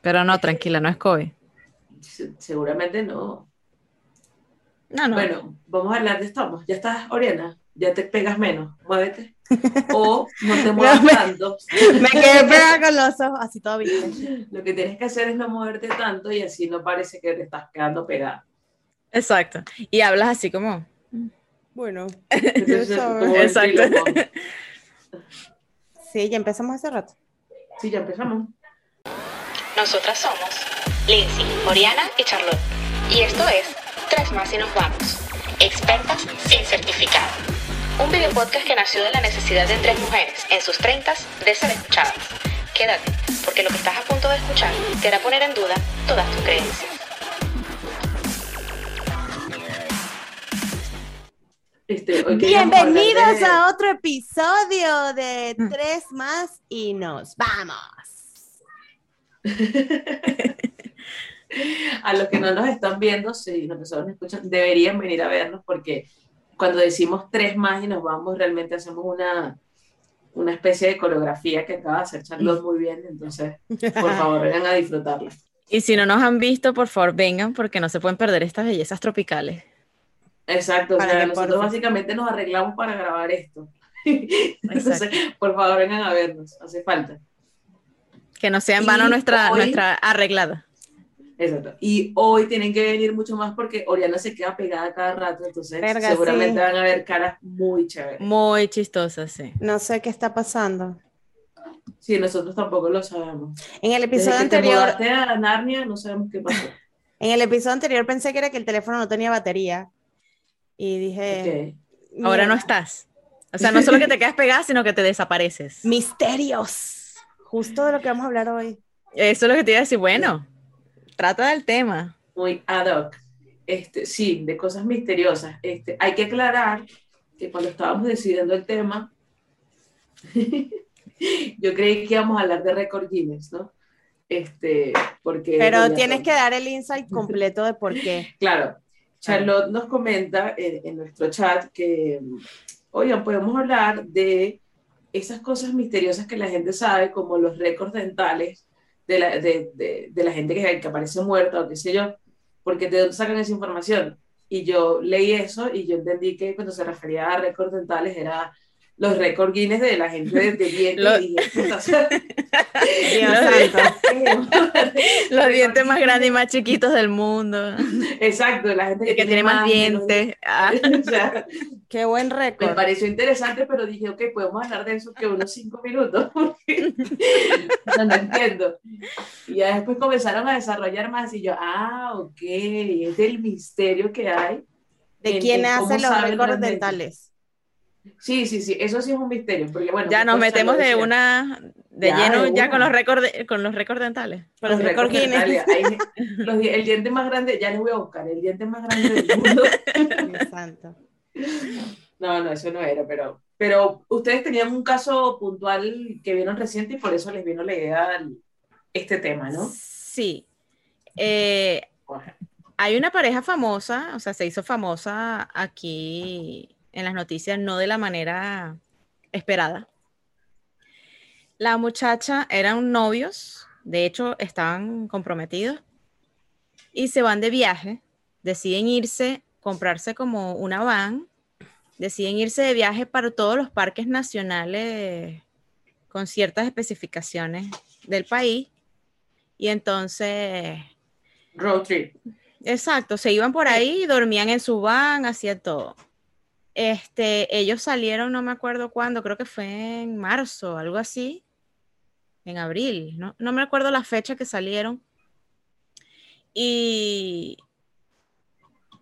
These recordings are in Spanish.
Pero no, tranquila, no es COVID. seguramente no. No, no. Bueno, vamos a hablar de esto. Ya estás, Oriana, ya te pegas menos, muévete. O no te muevas tanto. Me quedé pegada con los ojos, así bien. Lo que tienes que hacer es no moverte tanto y así no parece que te estás quedando pegada. Exacto. Y hablas así como. Bueno. Exacto. Sí, ya empezamos hace rato. Sí, ya empezamos. Nosotras somos Lindsay, Oriana y Charlotte. Y esto es Tres más y nos vamos. Expertas sin certificado. Un video podcast que nació de la necesidad de tres mujeres en sus treintas de ser escuchadas. Quédate, porque lo que estás a punto de escuchar te hará poner en duda todas tus creencias. Este, Bienvenidos a otro episodio de mm. Tres más y nos vamos. a los que no nos están viendo, si los que nos escuchan, deberían venir a vernos porque cuando decimos tres más y nos vamos, realmente hacemos una, una especie de coreografía que acaba de hacer Charlotte muy bien, entonces por favor vengan a disfrutarla. Y si no nos han visto, por favor vengan porque no se pueden perder estas bellezas tropicales. Exacto, o sea, nosotros básicamente nos arreglamos para grabar esto. Entonces, por favor, vengan a vernos, hace falta. Que no sea en vano nuestra, nuestra arreglada. Exacto. Y hoy tienen que venir mucho más porque Oriana se queda pegada cada rato, entonces seguramente van a ver caras muy chéveres. Muy chistosas, sí. No sé qué está pasando. Sí, nosotros tampoco lo sabemos. En el episodio anterior. Te a Narnia, no sabemos qué pasó. En el episodio anterior pensé que era que el teléfono no tenía batería y dije, ahora no estás. O sea, no solo que te quedas pegada, sino que te desapareces. Misterios. Justo de lo que vamos a hablar hoy. Eso es lo que te iba a decir. Bueno, trata del tema. Muy ad hoc. Este, sí, de cosas misteriosas. Este, hay que aclarar que cuando estábamos decidiendo el tema, yo creí que íbamos a hablar de récord Guinness, ¿no? Este, porque, Pero tienes que dar el insight completo de por qué. Claro, Charlotte nos comenta en, nuestro chat que, oigan, podemos hablar de esas cosas misteriosas que la gente sabe, como los récords dentales de la, de, de, la gente que, que, aparece muerta o qué sé yo, porque de dónde sacan esa información. Y yo leí eso y yo entendí que cuando se refería a récords dentales era los récords Guinness de la gente de, dientes y los dientes más grandes y más chiquitos del mundo. Exacto, la gente que, tiene, más dientes. Ah. Qué buen récord. Me pareció interesante, pero dije, ok, podemos hablar de eso que unos cinco minutos, porque no, entiendo. Y ya después comenzaron a desarrollar más y yo, ah, ok, es el misterio que hay. ¿De quién hace los récords dentales? Sí, sí, sí, eso sí es un misterio, porque bueno. Ya nos metemos de una, de lleno ya con los récords con los récords dentales. Con los récords dentales. el diente más grande, ya les voy a buscar, el diente más grande del mundo. Santo. No, no, eso no era, pero, pero ustedes tenían un caso puntual que vieron reciente y por eso les vino la idea este tema, ¿no? Sí. Eh, hay una pareja famosa, o sea, se hizo famosa aquí en las noticias, no de la manera esperada. La muchacha eran novios, de hecho estaban comprometidos y se van de viaje, deciden irse, comprarse como una van, deciden irse de viaje para todos los parques nacionales con ciertas especificaciones del país y entonces... Road trip. Exacto, se iban por ahí, dormían en su van, hacían todo. Este, ellos salieron, no me acuerdo cuándo, creo que fue en marzo, algo así, en abril, no, no me acuerdo la fecha que salieron. Y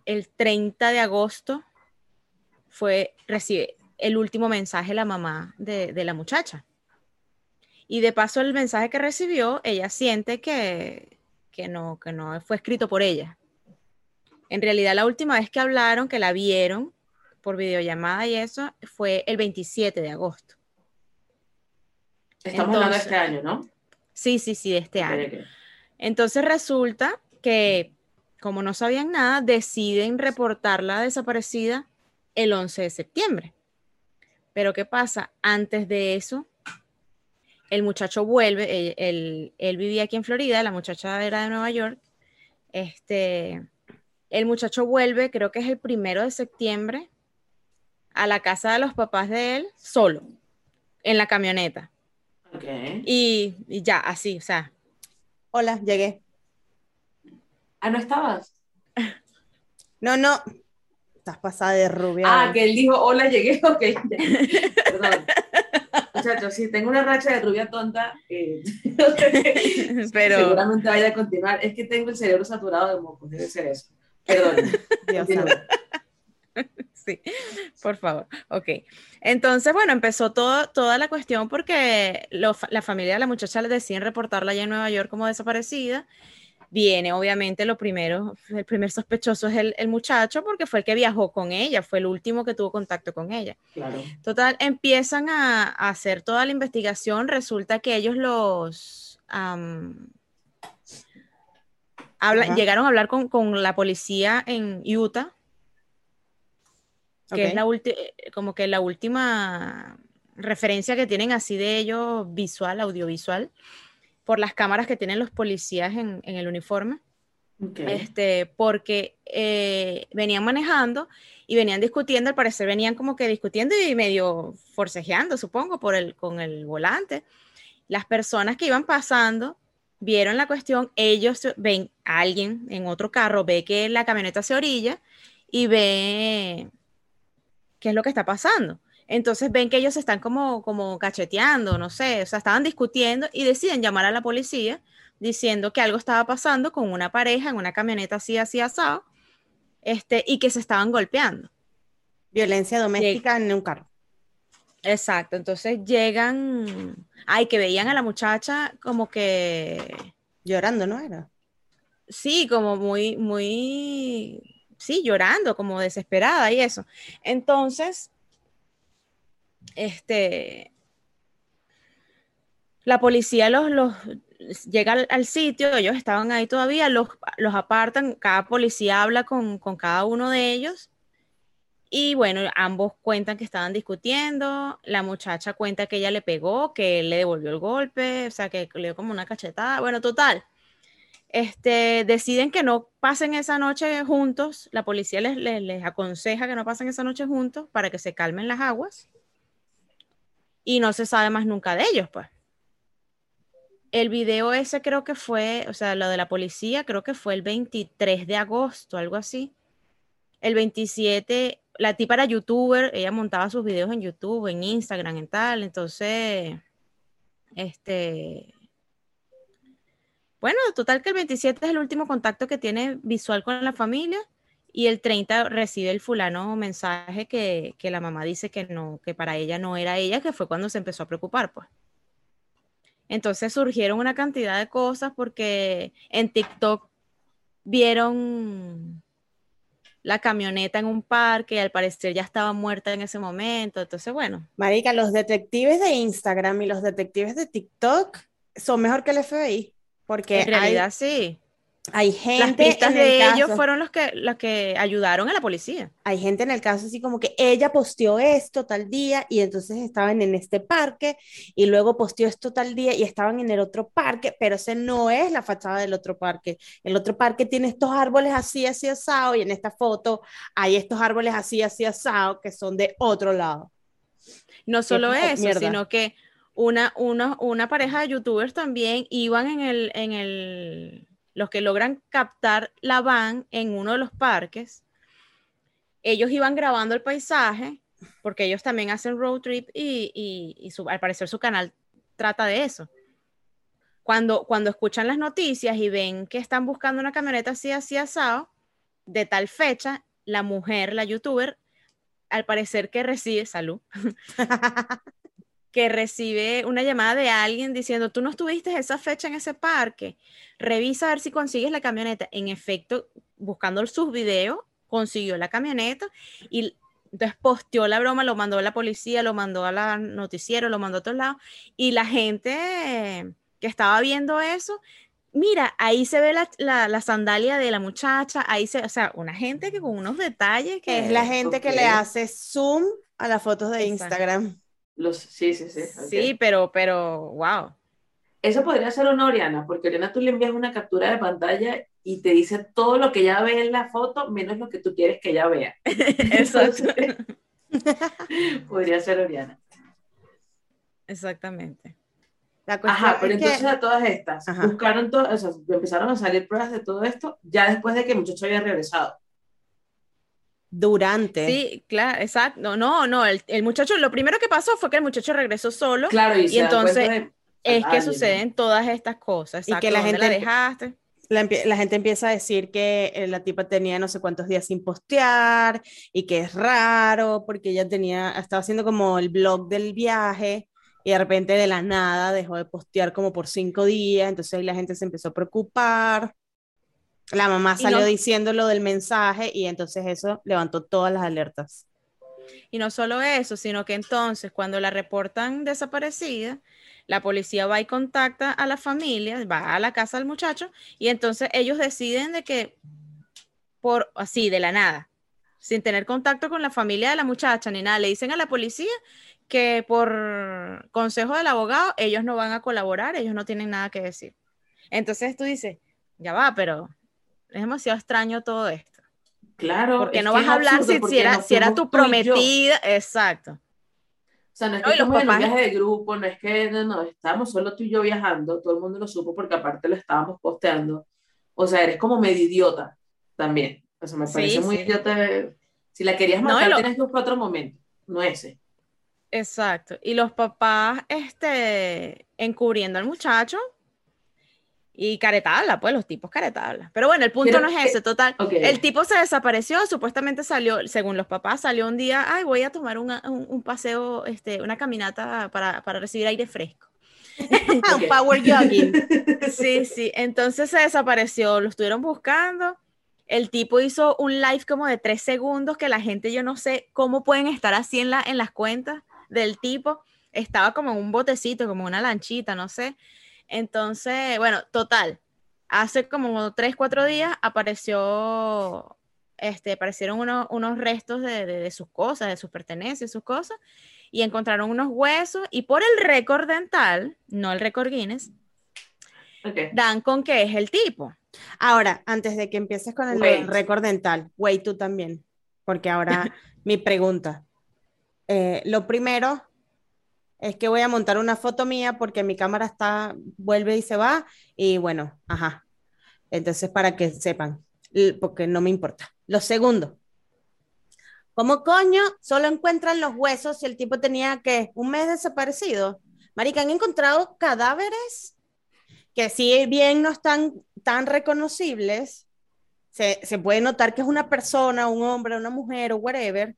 el 30 de agosto fue, recibe el último mensaje la mamá de, de la muchacha. Y de paso el mensaje que recibió, ella siente que, que, no, que no fue escrito por ella. En realidad la última vez que hablaron, que la vieron, por videollamada y eso fue el 27 de agosto. Estamos hablando de este año, ¿no? Sí, sí, sí, de este año. Entonces resulta que, como no sabían nada, deciden reportarla desaparecida el 11 de septiembre. Pero ¿qué pasa? Antes de eso, el muchacho vuelve, él, él- él vivía aquí en Florida, la muchacha era de Nueva York. Este, el muchacho vuelve, creo que es el primero de septiembre, a la casa de los papás de él, solo, en la camioneta. Ok. Y, y ya, así, o sea, Hola, llegué. Ah, ¿no estabas? No, no. Estás pasada de rubia. Ah, que él dijo, hola, llegué, ok. Perdón. Muchachos, sí, tengo una racha de rubia tonta. eh, pero Seguramente vaya a continuar. Es que tengo el cerebro saturado de mocos, debe ser eso. Perdón. Dios. Sí, por favor. Ok. Entonces, bueno, empezó todo, toda la cuestión porque lo- la familia de la muchacha le deciden reportarla allá en Nueva York como desaparecida. Viene, obviamente, lo primero, el primer sospechoso es el, el muchacho porque fue el que viajó con ella, fue el último que tuvo contacto con ella. Claro. Total, empiezan a, a hacer toda la investigación. Resulta que ellos los llegaron a hablar con, con la policía en Utah, que es la eh, como que la última referencia que tienen así de ellos visual, audiovisual, por las cámaras que tienen los policías en, en el uniforme. Este, porque eh, venían manejando y venían discutiendo, al parecer venían como que discutiendo y medio forcejeando, supongo, por el, con el volante. Las personas que iban pasando vieron la cuestión, ellos ven a alguien en otro carro, ve que la camioneta se orilla y ve qué es lo que está pasando. Entonces ven que ellos están como, como cacheteando, no sé, o sea, estaban discutiendo y deciden llamar a la policía diciendo que algo estaba pasando con una pareja en una camioneta así, así, asado, este, y que se estaban golpeando. Violencia doméstica en un carro. Exacto, entonces llegan, ay, que veían a la muchacha como que, Llorando, ¿no era? sí, como muy, muy, sí, llorando, como desesperada y eso. Entonces, este, la policía los, llega al, sitio, ellos estaban ahí todavía, los, los apartan, cada policía habla con, con cada uno de ellos. Y bueno, ambos cuentan que estaban discutiendo, la muchacha cuenta que ella le pegó, que él le devolvió el golpe, o sea, que le dio como una cachetada. Bueno, total. Este, deciden que no pasen esa noche juntos, la policía les, aconseja que no pasen esa noche juntos para que se calmen las aguas y no se sabe más nunca de ellos, pues. El video ese creo que fue, o sea, lo de la policía, creo que fue el 23 de agosto, algo así. El 27, la tipa era youtuber, ella montaba sus videos en YouTube, en Instagram, en tal, entonces, este, bueno, total que el 27 es el último contacto que tiene visual con la familia y el 30 recibe el fulano mensaje que, que la mamá dice que no, que para ella no era ella, que fue cuando se empezó a preocupar, pues. Entonces surgieron una cantidad de cosas porque en TikTok vieron la camioneta en un parque y al parecer ya estaba muerta en ese momento. Entonces, bueno, Marica, los detectives de Instagram y los detectives de TikTok son mejor que el FBI. Porque en realidad hay, sí. hay Las gente pistas en el de ellos caso- fueron los que, los que ayudaron a la policía. hay gente en el caso así como que ella posteó esto tal día y entonces estaban en este parque y luego posteó esto tal día y estaban en el otro parque, pero ese no es la fachada del otro parque. El otro parque tiene estos árboles así, así asado y en esta foto hay estos árboles así, así asado que son de otro lado. No solo como eso, mierda. sino que una, una, una pareja de youtubers también iban en el, en el, los que logran captar la van en uno de los parques. Ellos iban grabando el paisaje, porque ellos también hacen road trip y, y- su- al parecer su canal trata de eso. Cuando, cuando escuchan las noticias y ven que están buscando una camioneta así, así asado, de tal fecha, la mujer, la youtuber, al parecer que recibe salud, que recibe una llamada de alguien diciendo, tú no estuviste esa fecha en ese parque, revisa a ver si consigues la camioneta. En efecto, buscando sus videos, consiguió la camioneta y entonces posteó la broma, lo mandó a la policía, lo mandó a la noticiero, lo mandó a todos lados y la gente que estaba viendo eso, mira, ahí se ve la, la- la sandalia de la muchacha, ahí se, o sea, una gente que con unos detalles que Es la gente que le hace zoom a las fotos de Exacto. Instagram. Los, sí, sí, sí. Sí, pero, pero, wow. Eso podría ser una Oriana, porque Oriana tú le envías una captura de pantalla y te dice todo lo que ella ve en la foto, menos lo que tú quieres que ella vea. Exacto. podría ser Oriana. Exactamente. Ajá, pero entonces a todas estas, buscaron todo, o sea, empezaron a salir pruebas de todo esto ya después de que el muchacho había regresado. Durante. Sí, claro, exacto. No, no, no, el, el, muchacho, lo primero que pasó fue que el muchacho regresó solo. Claro, y, entonces es que suceden todas estas cosas. y que la gente la dejaste. La, la, gente empieza a decir que eh, la tipa tenía no sé cuántos días sin postear y que es raro porque ella tenía, estaba haciendo como el blog del viaje y de repente de la nada dejó de postear como por cinco días, entonces ahí la gente se empezó a preocupar. La mamá salió diciendo lo del mensaje y entonces eso levantó todas las alertas. Y no solo eso, sino que entonces cuando la reportan desaparecida, la policía va y contacta a la familia, va a la casa del muchacho y entonces ellos deciden de que por así de la nada, sin tener contacto con la familia de la muchacha ni nada, le dicen a la policía que por consejo del abogado ellos no van a colaborar, ellos no tienen nada que decir. Entonces tú dices, ya va, pero es demasiado extraño todo esto. Claro. Porque no vas a hablar si, era, si era tu prometida. Exacto. O sea, no es que no, los papás... viaje de grupo, no es que no, no, estábamos solo tú y yo viajando, todo el mundo lo supo porque aparte lo estábamos posteando. O sea, eres como medio idiota también. O sea, me parece muy idiota. Si la querías matar, tienes que buscar otro momento, no ese. Exacto. Y los papás, este, encubriendo al muchacho y caretabla, pues los tipos caretabla. Pero bueno, el punto no es ese, total. El tipo se desapareció, supuestamente salió, según los papás, salió un día, ay, voy a tomar un, paseo, este, una caminata para, para recibir aire fresco. un power jogging. Sí, sí. Entonces se desapareció, lo estuvieron buscando. El tipo hizo un live como de tres segundos que la gente, yo no sé cómo pueden estar así en, la, en las cuentas del tipo estaba como en un botecito, como una lanchita, no sé. Entonces, bueno, total. Hace como tres, cuatro días apareció, este, aparecieron unos, restos de, sus cosas, de sus pertenencias, sus cosas, y encontraron unos huesos, y por el récord dental, no el récord Guinness, dan con que es el tipo. Ahora, antes de que empieces con el récord dental, güey, tú también, porque ahora mi pregunta, eh, lo primero es que voy a montar una foto mía porque mi cámara está, vuelve y se va, y bueno, ajá. Entonces, para que sepan, porque no me importa. Lo segundo, ¿cómo coño solo encuentran los huesos si el tipo tenía que un mes desaparecido? Marica, han encontrado cadáveres que si bien no están tan reconocibles, se, se puede notar que es una persona, un hombre, una mujer o whatever,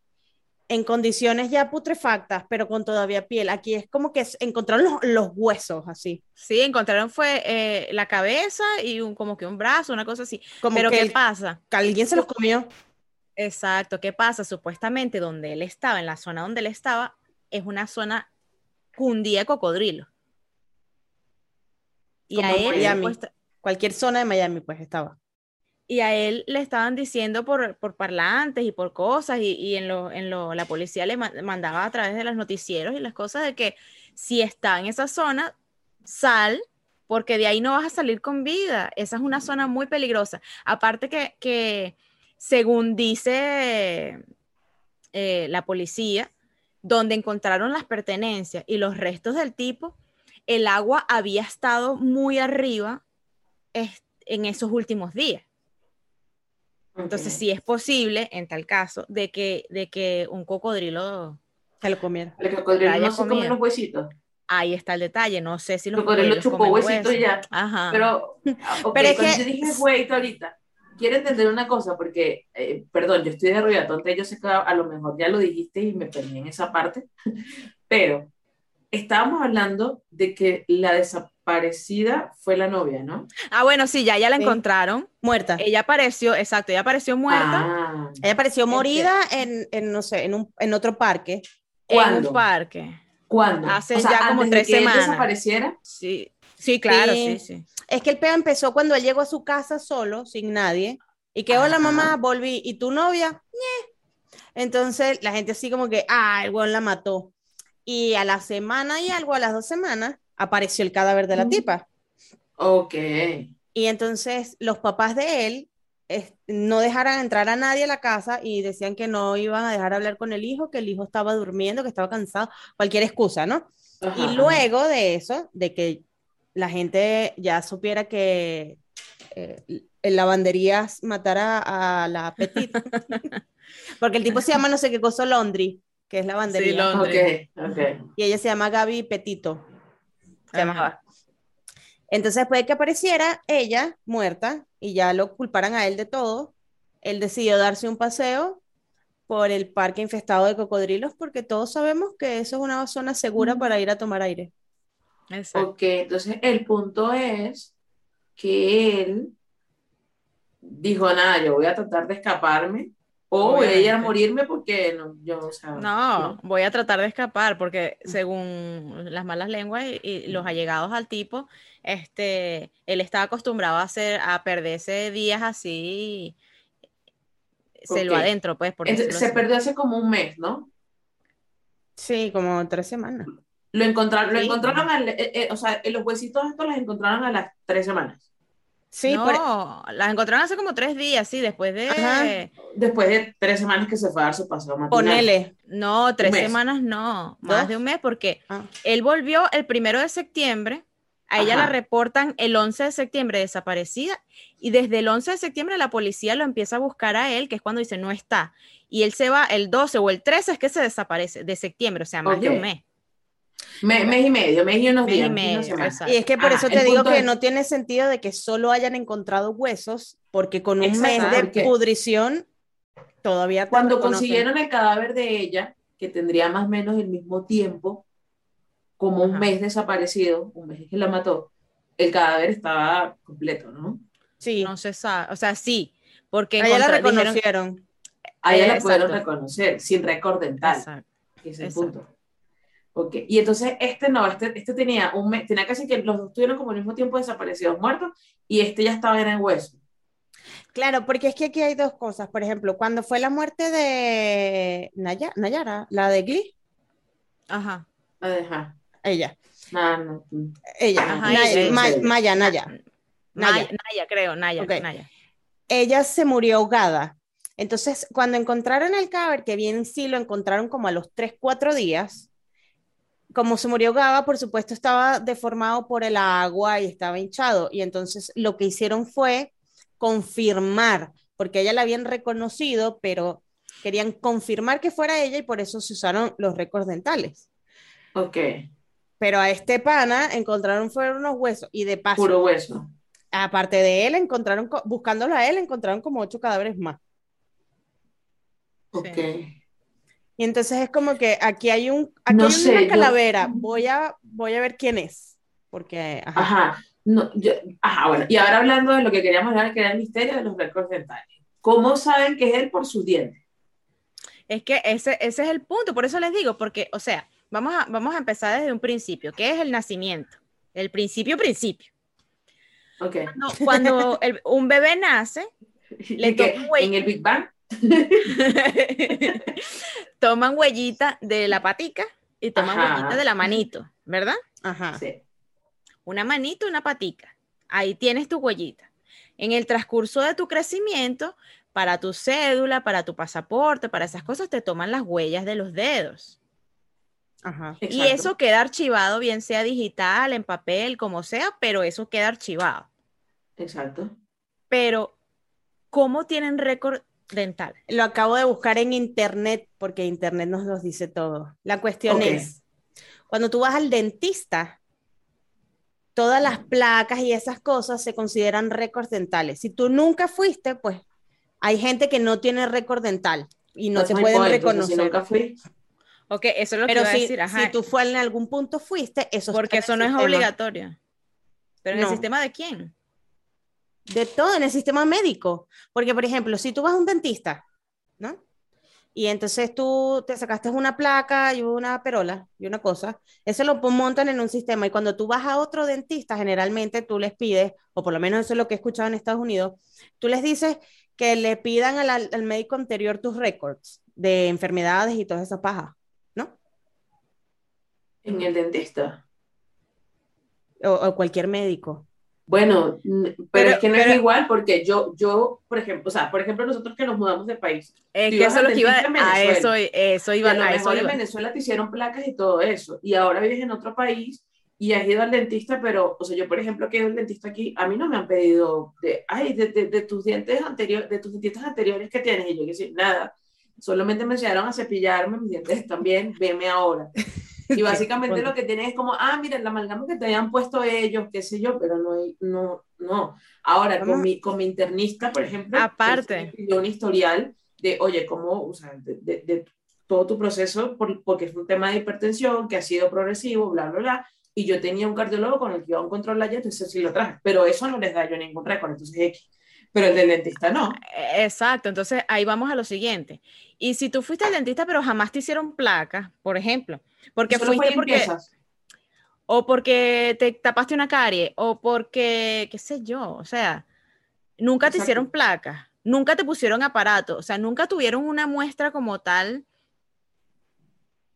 en condiciones ya putrefactas, pero con todavía piel. Aquí es como que encontraron los, huesos así. Sí, encontraron fue eh, la cabeza y un, como que un brazo, una cosa así. pero ¿qué pasa? Que alguien se los comió. Exacto, ¿qué pasa? Supuestamente donde él estaba, en la zona donde él estaba, es una zona cundía de cocodrilo. Y a él, Miami. Cualquier zona de Miami, pues estaba y a él le estaban diciendo por, por parlantes y por cosas, y, y en, lo, en lo, la policía le mandaba a través de los noticieros y las cosas de que si está en esa zona, sal, porque de ahí no vas a salir con vida. Esa es una zona muy peligrosa. Aparte que, que según dice eh, la policía, donde encontraron las pertenencias y los restos del tipo, el agua había estado muy arriba en esos últimos días. Entonces, sí es posible, en tal caso, de que, de que un cocodrilo se lo comiera. El cocodrilo no se come los huesitos. Ahí está el detalle, no sé si los cocodrilos chupó huesitos ya. Ajá. Pero, Pero es que... yo dije huesito ahorita, quiero entender una cosa, porque, eh, perdón, yo estoy de ruido, entonces yo sé que a lo mejor ya lo dijiste y me perdí en esa parte, pero estábamos hablando de que la desaparecida fue la novia, ¿no? Ah, bueno, sí, ya, ya la encontraron. Muerta. Ella apareció, exacto, ella apareció muerta. Ah. ella apareció morida en, en, no sé, en, un, en otro parque. ¿Cuándo? En un parque. ¿Cuándo? Hace ya como tres de que semanas. desapareciera? Sí, sí, claro, sí. sí, Es que el peo empezó cuando él llegó a su casa solo, sin nadie, y que, hola mamá, volví, ¿y tu novia? Entonces la gente así como que, ah, el weón la mató y a la semana y algo, a las dos semanas, apareció el cadáver de la tipa. Ok. Y entonces los papás de él es- no dejaran entrar a nadie a la casa y decían que no iban a dejar hablar con el hijo, que el hijo estaba durmiendo, que estaba cansado, cualquier excusa, ¿no? Ajá, Y luego de eso, de que la gente ya supiera que eh, el lavanderías matara a la Petit, porque el tipo se llama no sé qué cosa Laundry, que es lavandería, Sí, Laundry. Ok, ok. y ella se llama Gaby Petito, se Ajá. llamaba. Entonces, después de que apareciera ella muerta y ya lo culparan a él de todo, él decidió darse un paseo por el parque infestado de cocodrilos porque todos sabemos que eso es una zona segura para ir a tomar aire. Exacto. Ok, entonces el punto es que él dijo, nada, yo voy a tratar de escaparme o voy a ir a morirme porque no, yo, o sea, No, voy a tratar de escapar porque según las malas lenguas y, y los allegados al tipo, este, él estaba acostumbrado a hacer, a perderse días así, selva Ok. adentro, pues, por Entonces, se así. perdió hace como un mes, ¿no? Sí, como tres semanas. Lo encontraron, lo Sí. encontraron, al- eh, eh, o sea, los huesitos estos los encontraron a las tres semanas, Sí, no, por- las encontraron hace como tres días, sí, después de... Ajá. después de tres semanas que se fue a dar su paseo matinal. ponele. No, tres semanas no, más ¿Dos? de un mes, porque Ah. él volvió el primero de septiembre, a ella la reportan el 11 de septiembre desaparecida, y desde el 11 de septiembre la policía lo empieza a buscar a él, que es cuando dice no está, y él se va el 12 o el 13 es que se desaparece, de septiembre, o sea, más de un mes. Me- mes y medio, mes y unos Mes y días, medio. Y es que por Ah, eso el te digo que es- no tiene sentido de que solo hayan encontrado huesos, porque con un Exacto, mes de porque- pudrición todavía Cuando reconocen. consiguieron el cadáver de ella, que tendría más o menos el mismo tiempo, como un mes desaparecido, un mes que la mató, el cadáver estaba completo, ¿no? Sí, No se sabe, o sea, sí, porque a ella la dijeron- reconocieron. A ella la Exacto. pudieron reconocer, sin récord dental, Exacto. es el punto. Ok, y entonces este no, este, este tenía un mes, tenía casi que los dos tuvieron como al mismo tiempo desaparecidos, muertos, y este ya estaba era en hueso. Claro, porque es que aquí hay dos cosas. Por ejemplo, cuando fue la muerte de Naya- Nayara, la de Glee, Ajá. Ajá, ella, no, ella, Ajá, Naya- ella, Ma- ella. Maya, Naya. Naya, Naya. Naya, creo, Naya, Ok. Naya. ella se murió ahogada. Entonces, cuando encontraron el cadáver, que bien sí lo encontraron como a los 3, 4 días, como se murió ahogada, por supuesto estaba deformado por el agua y estaba hinchado. Y entonces lo que hicieron fue confirmar, porque ella la habían reconocido, pero querían confirmar que fuera ella y por eso se usaron los récords dentales. ok, Pero a este pana encontraron fueron unos huesos y de paso, puro hueso. aparte de él, encontraron, co- buscándolo a él, encontraron como ocho cadáveres más. Ok. Y entonces es como que aquí hay un, aquí No hay sé, una yo- calavera. Voy a, voy a ver quién es. Porque, ajá. Ajá, no, yo- ajá, bueno, y ahora hablando de lo que queríamos hablar, que era el misterio de los récords dentales. ¿Cómo saben que es él por sus dientes? Es que ese, ese es el punto, por eso les digo, porque, o sea, vamos a, vamos a empezar desde un principio, que es el nacimiento, el principio, principio. Ok. No, cuando el- un bebé nace, Le ¿Y que toca huella. en el Big Bang. toman huellita de la patica y toman Ajá. huellita de la manito, ¿verdad? Ajá. Sí. Una manito, una patica. Ahí tienes tu huellita. En el transcurso de tu crecimiento, para tu cédula, para tu pasaporte, para esas cosas, te toman las huellas de los dedos. Ajá. Y eso queda archivado, bien sea digital, en papel, como sea, pero eso queda archivado. Exacto. Pero, ¿cómo tienen récord dental? Lo acabo de buscar en internet porque internet nos los dice todo. La cuestión es, cuando tú vas al dentista, todas las placas y esas cosas se consideran récords dentales. Si tú nunca fuiste, pues hay gente que no tiene récord dental y no That's te my pueden point, entonces, reconocer. Si nunca fui. Ok, eso es lo Pero que iba a decir, ajá, si tú fue en algún punto fuiste, eso porque eso no es obligatorio. Pero en No. el sistema de quién? De todo, en el sistema médico. Porque, por ejemplo, si tú vas a un dentista, ¿no? Y entonces tú te sacaste una placa y una perola y una cosa, eso lo montan en un sistema y cuando tú vas a otro dentista, generalmente tú les pides, o por lo menos eso es lo que he escuchado en Estados Unidos, tú les dices que le pidan al, al- al médico anterior tus récords de enfermedades y todas esas pajas, ¿no? En el dentista. O, o cualquier médico. Bueno, pero, Pero- es que no pero- es igual porque yo, yo, por ejemplo, o sea, por ejemplo, nosotros que nos mudamos de país, Es Tú que eso es lo que iba a eso, eso iba, a lo a eso mejor en iba. Venezuela te hicieron placas y todo eso, y ahora vives en otro país y has ido al dentista, pero, o sea, yo, por ejemplo, que he ido al dentista aquí, a mí no me han pedido de, ay, de, de, de tus dientes anteriores, de tus dientes anteriores que tienes, y yo que sí, nada, solamente me enseñaron a cepillarme, mis dientes bien, veme ahora. Y básicamente lo que tienes es como, ah, mira, la amalgama que te habían puesto ellos, qué sé yo, pero no, hay- no, no. Ahora, con Vamos. mi, con mi internista, por ejemplo, Aparte. pidió un historial de, oye, cómo, o sea, de, de- de todo tu proceso, por- porque es un tema de hipertensión que ha sido progresivo, bla, bla, bla, y yo tenía un cardiólogo con el que iba a un control allá, entonces sí lo traje, pero eso no les da yo ningún récord, entonces X. Pero el del dentista no. Eh, Exacto, entonces ahí vamos a lo siguiente. Y si tú fuiste al dentista pero jamás te hicieron placas, por ejemplo, porque Solo fuiste porque limpiezas. o porque te tapaste una carie o porque qué sé yo, o sea, nunca te hicieron placas, nunca te pusieron aparato, o sea, nunca tuvieron una muestra como tal.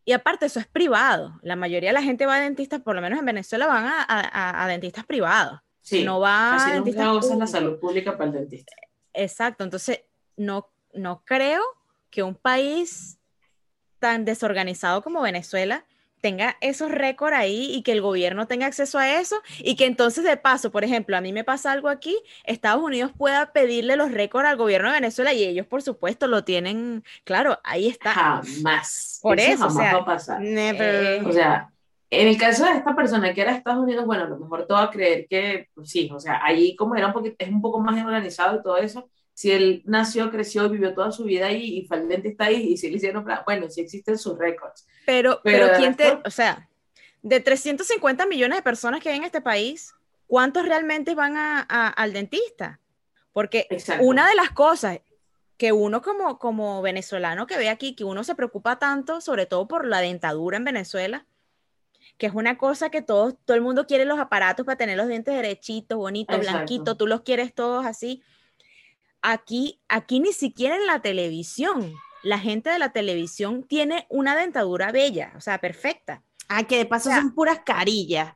Y aparte, eso es privado. La mayoría de la gente va a dentistas, por lo menos en Venezuela, van a, a- a dentistas privados. Sí, no va a casi dentistas nunca usan la salud pública para el dentista. Exacto, entonces no, no creo que un país tan desorganizado como Venezuela tenga esos récords ahí y que el gobierno tenga acceso a eso y que entonces de paso, por ejemplo, a mí me pasa algo aquí, Estados Unidos pueda pedirle los récords al gobierno de Venezuela y ellos por supuesto lo tienen, claro, ahí está. Jamás. Por eso, o jamás sea, va a pasar. Never. Eh, O sea, en el caso de esta persona que era de Estados Unidos, bueno, a lo mejor va a creer que, pues sí, o sea, ahí como era un poquito, es un poco más organizado y todo eso, si él nació, creció vivió toda su vida ahí y fue al dentista ahí y si le hicieron, bueno, sí existen sus récords. Pero, Pero pero, ¿quién te, o sea, de 350 millones de personas que hay en este país, ¿cuántos realmente van a- a- al dentista? Porque Exacto. una de las cosas que uno como, como venezolano que ve aquí, que uno se preocupa tanto, sobre todo por la dentadura en Venezuela, que es una cosa que todos, todo el mundo quiere los aparatos para tener los dientes derechitos, bonitos, Exacto. blanquitos, tú los quieres todos así. Aquí, aquí ni siquiera en la televisión, la gente de la televisión tiene una dentadura bella, o sea, perfecta. Ah, que de paso O sea, son puras carillas.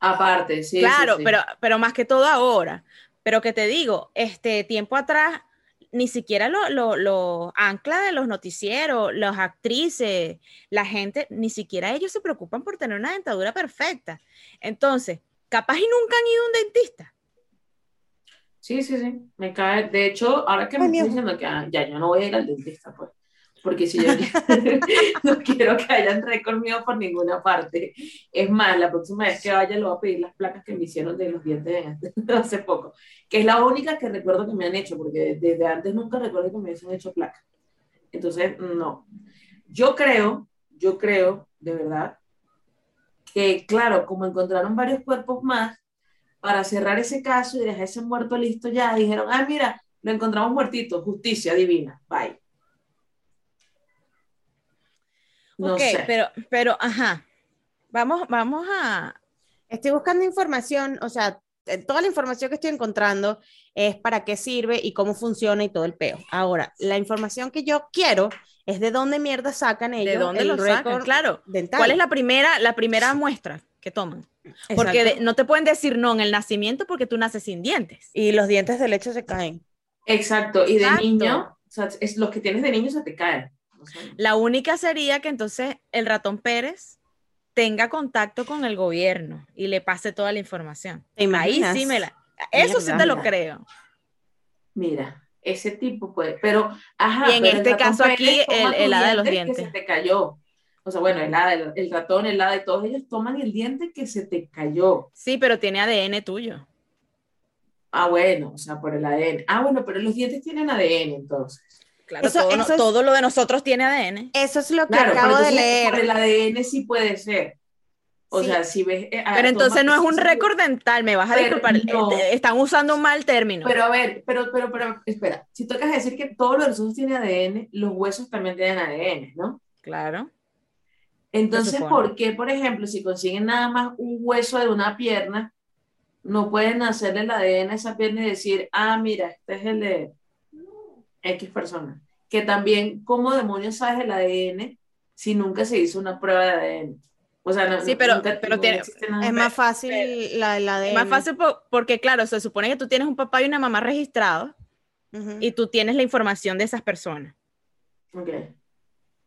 Aparte, sí. sí, claro, sí. Pero, pero más que todo ahora. Pero que te digo, este tiempo atrás, ni siquiera lo, lo, lo ancla de los noticieros, las actrices, la gente, ni siquiera ellos se preocupan por tener una dentadura perfecta. Entonces, capaz y nunca han ido a un dentista. Sí, sí, sí, me cae. De hecho, ahora que me Dios. diciendo que ah, ya yo no voy a ir al dentista, pues, porque si yo no quiero que hayan récord mío por ninguna parte. Es más, la próxima vez que vaya le voy a pedir las placas que me hicieron de los dientes de hace poco, que es la única que recuerdo que me han hecho, porque desde antes nunca recuerdo que me hubiesen hecho placas. Entonces, no. Yo creo, yo creo, de verdad, que claro, como encontraron varios cuerpos más, para cerrar ese caso y dejar ese muerto listo ya, dijeron, ah, mira, lo encontramos muertito, justicia divina, bye. No ok, sé. pero, pero, ajá. Vamos, vamos a. Estoy buscando información, o sea, eh, toda la información que estoy encontrando es para qué sirve y cómo funciona y todo el peo. Ahora, la información que yo quiero es de dónde mierda sacan ellos ¿De dónde el lo sacan? Claro. dental. ¿Cuál es la primera, la primera muestra que toman? Porque de- no te pueden decir no en el nacimiento porque tú naces sin dientes. Y los dientes de leche se caen. Exacto, y de Exacto. niño, o sea, es, los que tienes de niño se te caen. La única sería que entonces el ratón Pérez tenga contacto con el gobierno y le pase toda la información. ¿Te Ahí sí me la... Eso sí te lo mira. creo. mira, ese tipo puede, pero, ajá, Y en pero este caso aquí, el- el hada de los diente dientes. Que se te cayó. O sea, bueno, el, hada, el, el ratón, el hada, y todos ellos toman el diente que se te cayó. Sí, pero tiene ADN tuyo. Ah, bueno, o sea, por el ADN. Ah, bueno, pero los dientes tienen ADN entonces. Claro, Eso- todo, no- eso es- todo lo de nosotros tiene ADN. Eso es lo que Claro, acabo de leer. el ADN sí puede ser. O Sí. sea, si ves... eh, Pero entonces no es un récord dental, me vas a disculpar. no. eh, Están usando un mal término. Pero a ver, pero, pero, pero, espera, si tocas decir que todo lo de los ojos tiene ADN, los huesos también tienen ADN, ¿no? Claro. Entonces. ¿por qué, por ejemplo, si consiguen nada más un hueso de una pierna, no pueden hacerle el ADN a esa pierna y decir, ah, mira, este es el de X persona? Que también, ¿cómo demonios sabes el ADN si nunca se hizo una prueba de ADN? O sea, no, Sí, pero- nunca- pero no tiene-. Es más fácil la, la de Es más fácil po- porque, claro, se supone que tú tienes un papá y una mamá registrados y tú tienes la información de esas personas. Ok.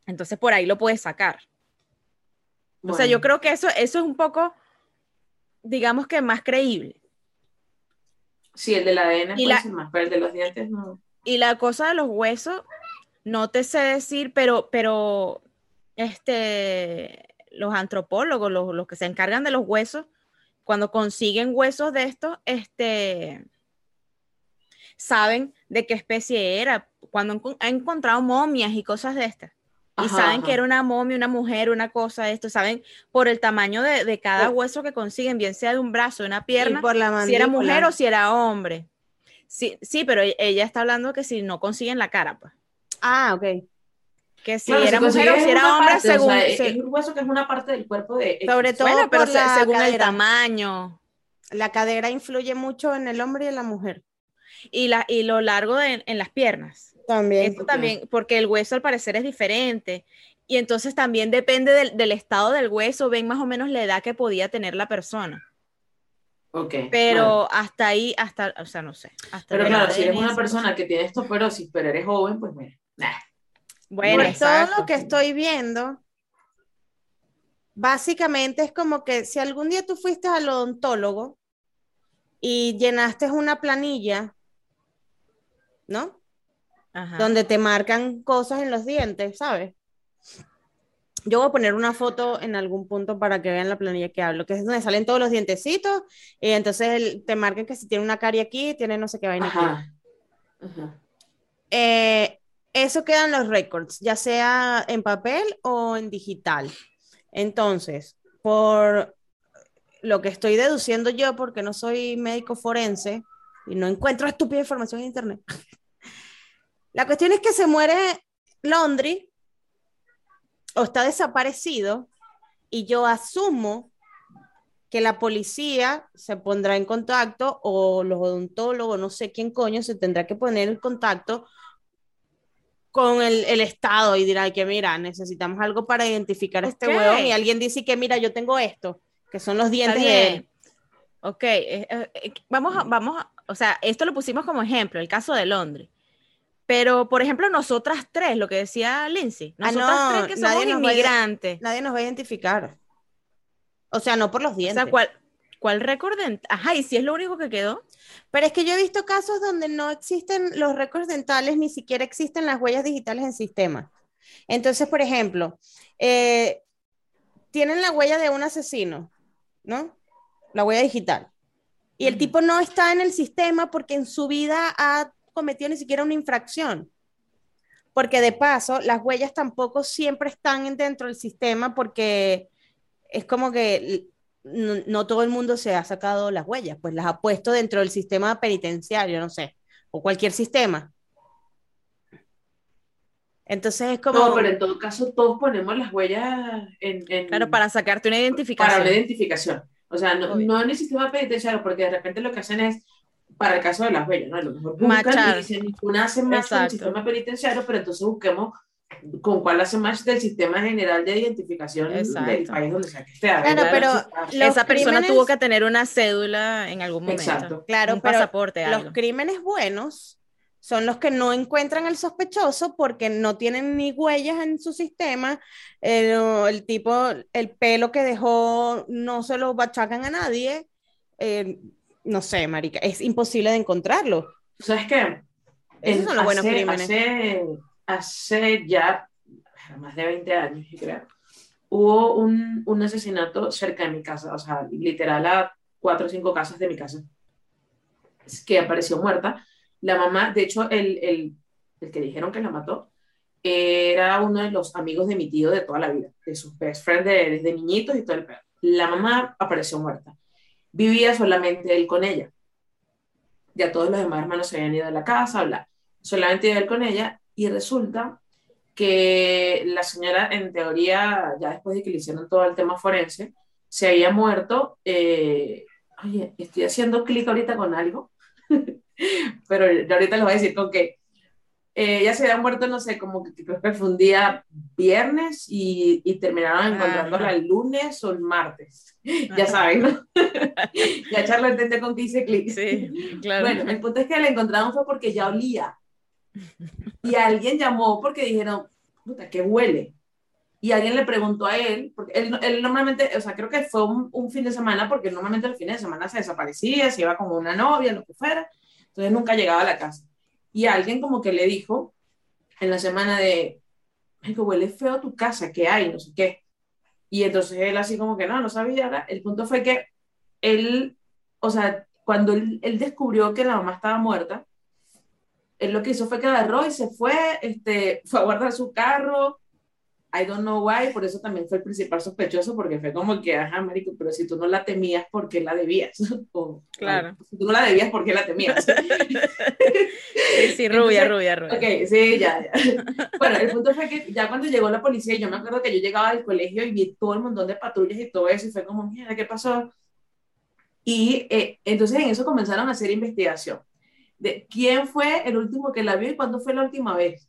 Entonces, por ahí lo puedes sacar. O sea, yo creo que eso, eso es un poco, digamos que más creíble. Sí, el del ADN Y puede la- ser más, pero el de los dientes no. Y la cosa de los huesos, no te sé decir, pero, pero este, los antropólogos, los, los que se encargan de los huesos, cuando consiguen huesos de estos, este, saben de qué especie era. Cuando han, encontrado momias y cosas de estas. Y Ajá, saben ajá. que era una momia, una mujer, una cosa de esto. Saben por el tamaño de, de cada hueso que consiguen, bien sea de un brazo, de una pierna, por la si era mujer o si era hombre. Sí, sí, pero e- ella está hablando que si no consiguen la cara, pues. Ah, ok. Que si Claro, era si mujer o si era hombre, parte, o según. sea, es- se- es un hueso que es una parte del cuerpo de. Sobre todo bueno, pero por se- la según el tamaño La cadera influye mucho en el hombre y en la mujer. y, la, y lo largo de, en las piernas. También. Eso también, porque el hueso al parecer es diferente. Y entonces también depende del, del estado del hueso, ven más o menos la edad que podía tener la persona. Ok. Pero bueno. hasta ahí, hasta, o sea, no sé. Hasta Pero claro, si eres una persona que tiene estoperosis, pero eres joven, pues mira. nah. Bueno, Por todo lo que estoy viendo, básicamente es como que si algún día tú fuiste al odontólogo y llenaste una planilla, ¿no? Ajá. Donde te marcan cosas en los dientes, ¿sabes? Yo voy a poner una foto en algún punto para que vean la planilla que hablo, que es donde salen todos los dientecitos y entonces te marcan que si tiene una carie aquí, tiene no sé qué vaina aquí. Ajá. Ajá. Eh, eso quedan los récords, ya sea en papel o en digital. Entonces, por lo que estoy deduciendo yo, porque no soy médico forense y no encuentro estúpida información en internet, la cuestión es que se muere Londri o está desaparecido y yo asumo que la policía se pondrá en contacto o los odontólogos, no sé quién coño, se tendrá que poner en contacto con el, el Estado y dirá que mira, necesitamos algo para identificar a este Ok. huevón y alguien dice que mira, yo tengo esto, que son los dientes de él. Ok, eh, eh, eh, vamos a, vamos a, o sea, esto lo pusimos como ejemplo, el caso de Londres. Pero, por ejemplo, nosotras tres, lo que decía Lindsay, Ah, nosotras no, tres que somos nadie va inmigrantes. Nadie nos va a identificar. O sea, no por los O dientes. sea, ¿cuál, cuál récord? Ajá, y si es lo único que quedó. Pero es que yo he visto casos donde no existen los récords dentales, ni siquiera existen las huellas digitales en sistema. Entonces, por ejemplo, eh, tienen la huella de un asesino, ¿no? La huella digital. Y el tipo no está en el sistema porque en su vida ha cometido ni siquiera una infracción. Porque de paso, las huellas tampoco siempre están en- dentro del sistema porque es como que no, no todo el mundo se ha sacado las huellas, pues las ha puesto dentro del sistema penitenciario, no sé, o cualquier sistema. Entonces es como... No, pero en todo caso, todos ponemos las huellas en. en- Claro, para sacarte una para identificación. una identificación. O sea, no, no en el sistema penitenciario, porque de repente lo que hacen es, para el caso de las huellas, ¿no? A lo mejor buscan Machar. y dicen, una hace match con el sistema penitenciario, pero entonces busquemos con cuál hace match del sistema general de identificación del Exacto. país donde sea que esté. Claro, pero los Esa persona crímenes- tuvo que tener una cédula en algún momento. Exacto. Claro, un pero pasaporte, los algo. crímenes buenos son los que no encuentran al sospechoso porque no tienen ni huellas en su sistema, o el tipo, el pelo que dejó no se lo bachacan a nadie, eh, no sé, marica, es imposible de encontrarlo. ¿Sabes qué? Esos En- son los buenos hace, crímenes. Hace, hace ya más de 20 años, yo creo, hubo un, un asesinato cerca de mi casa, o sea, literal a cuatro o cinco casas de mi casa, que apareció muerta. La mamá, de hecho, el, el, el que dijeron que la mató, era uno de los amigos de mi tío de toda la vida, de sus best friends de- desde niñitos y todo el pedo. La mamá apareció muerta. Vivía solamente él con ella. Ya todos los demás hermanos se habían ido de la casa, bla. Solamente él con ella y resulta que la señora, en teoría, ya después de que le hicieron todo el tema forense, se había muerto. eh, oye, estoy haciendo clic ahorita con algo, pero ahorita les voy a decir con qué. eh, ella se había muerto, no sé, como que creo que fue un día viernes y, y terminaron encontrándola el lunes o el martes. Ya saben, ¿no? ya Charlo entendió con que hice clic. Sí, claro. Bueno, el punto es que la encontraron fue porque ya olía. Y alguien llamó porque dijeron, puta, ¿qué huele? Y alguien le preguntó a él, porque él, él normalmente, o sea, creo que fue un, un, fin de semana, porque normalmente los fines de semana se desaparecía, se iba como una novia, lo que fuera, entonces nunca llegaba a la casa y alguien como que le dijo en la semana de, que huele feo tu casa, ¿qué hay? No sé qué. Y entonces él así como que no, no sabía. El punto fue que él, o sea, cuando él, él, descubrió que la mamá estaba muerta, él lo que hizo fue que agarró y se fue, este, fue a guardar su carro, I don't know why, por eso también fue el principal sospechoso, porque fue como que, ajá, marico, pero si tú no la temías, ¿por qué la debías? O, claro. si tú no la debías, ¿por qué la temías? sí, sí, rubia, Entonces, rubia, rubia. Ok, sí, ya, ya. Bueno, el punto fue que ya cuando llegó la policía, yo me acuerdo que yo llegaba al colegio y vi todo el montón de patrullas y todo eso, y fue como, mira, ¿qué pasó? Y eh, entonces en eso comenzaron a hacer investigación de quién fue el último que la vio y cuándo fue la última vez.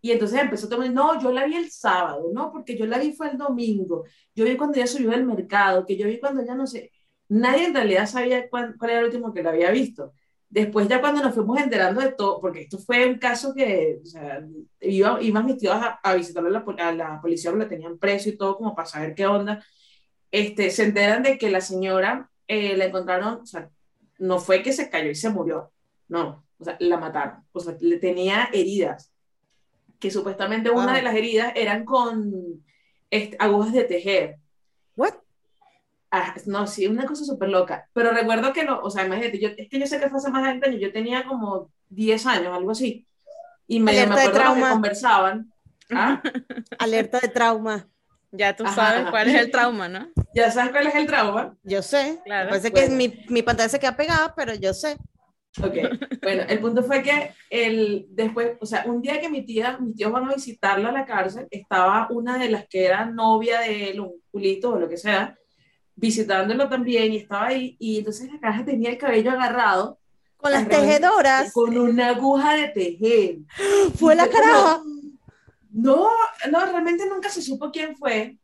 Y entonces empezó a tomar, no, yo la vi el sábado, no, porque yo la vi fue el domingo, yo vi cuando ella subió al mercado, que yo vi cuando ya no sé, nadie en realidad sabía cuál, era el último que la había visto. Después ya cuando nos fuimos enterando de todo, porque esto fue un caso que, o sea, iba, iban mis tíos a, a a la, a la policía, la tenían preso y todo como para saber qué onda, este, se enteran de que la señora eh, la encontraron, o sea, no fue que se cayó y se murió, no, o sea, la mataron, o sea, le tenía heridas que supuestamente una Wow. de las heridas eran con agujas de tejer. What? Ah, no, sí, una cosa súper loca. Pero recuerdo que no, o sea, imagínate, yo, es que yo sé que fue hace más de 20 años, yo tenía como 10 años, algo así. Y me, me Alerta de acuerdo lo que trauma. conversaban. ¿Ah? Alerta de trauma. Ya tú Ajá, sabes ajá. cuál es el trauma, ¿no? ¿Ya sabes cuál es el trauma? Yo sé. Claro. Parece que Bueno. mi, mi pantalla se queda pegada, pero yo sé. Ok, bueno, el punto fue que el, después, o sea, un día que mi tía, mis tíos van a visitarla a la cárcel, estaba una de las que era novia de él, un culito o lo que sea, visitándolo también y estaba ahí, y entonces la caja tenía el cabello agarrado Con las tejedoras. con una aguja de tejer. Fue la caraja. como, No, no, realmente nunca se supo quién fue.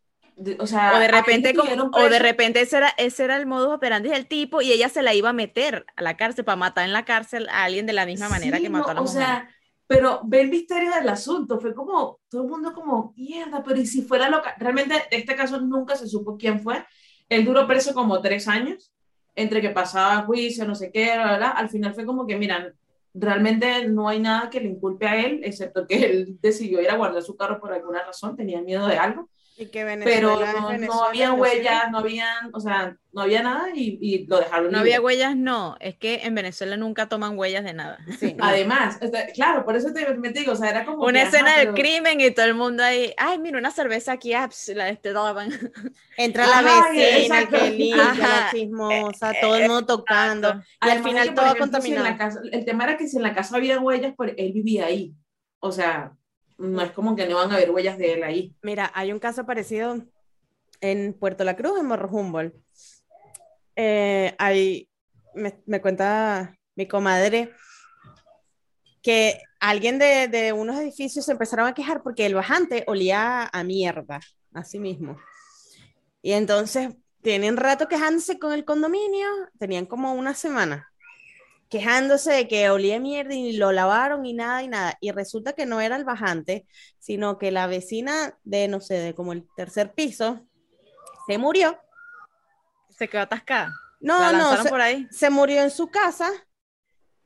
O sea, O de repente, como- o de repente ese era, ese era el modus operandi del tipo y ella se la iba a meter a la cárcel para matar en la cárcel a alguien de la misma manera Sí, que mató no, a la O mujer. sea, pero ve el misterio del asunto, fue como, todo el mundo como, mierda, pero ¿y si fuera loca? Realmente este caso nunca se supo quién fue. Él duró preso como tres años, entre que pasaba juicio, no sé qué, bla, bla, bla. Al final fue como que, miran, realmente no hay nada que le inculpe a él, excepto que él decidió ir a guardar su carro por alguna razón, tenía miedo de algo, Y que pero Venezuela es no, no había huellas, no habían, o sea, no había nada y, y lo dejaron No libre. había huellas, no. Es que en Venezuela nunca toman huellas de nada. Sí. Además, o sea, claro, por eso te, me digo, o sea, era como Una que, ajá, escena del pero- crimen y todo el mundo ahí, ay, mira, una cerveza aquí, ah, pss, la este daban. Entra la Ajá, vecina, exacto. que limpia, Ajá. la chismosa, todo el mundo tocando. Y al Además final que, todo ejemplo, si en la contaminado. casa- el tema era que si en la casa había huellas, pues él vivía ahí. O sea, no es como que no van a haber huellas de él ahí. Mira, hay un caso parecido en Puerto La Cruz, en Morro Humboldt. Eh, me cuenta mi comadre que alguien de, de unos edificios se empezaron a quejar porque el bajante olía a mierda, así mismo. Y entonces tienen rato quejándose con el condominio, tenían como una semana quejándose de que olía mierda y lo lavaron y nada y nada. Y resulta que no era el bajante, sino que la vecina de, no sé, de como el tercer piso, se murió. Se quedó atascada. No, la no, se, por ahí. se murió en su casa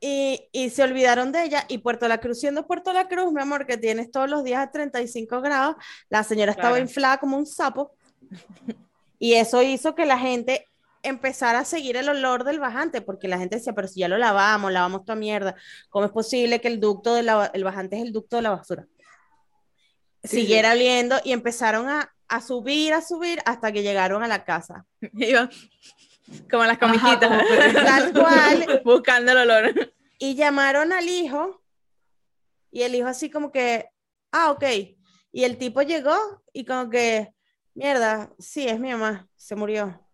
y, y se olvidaron de ella. Y Puerto La Cruz, siendo Puerto La Cruz, mi amor, que tienes todos los días a 35 grados, la señora estaba inflada como un sapo. Y eso hizo que la gente empezara a seguir el olor del bajante, porque la gente decía, pero si ya lo lavamos, lavamos toda mierda, ¿cómo es posible que el ducto de la, el bajante es el ducto de la basura? Sí, Siguiera oliendo y empezaron a, a subir, a subir, hasta que llegaron a la casa. Iba como las Ajá, comiquitas. como que- Tal cual, Buscando el olor. y llamaron al hijo y el hijo así como que, ah, ok. Y el tipo llegó y como que, mierda, sí, es mi mamá, se murió.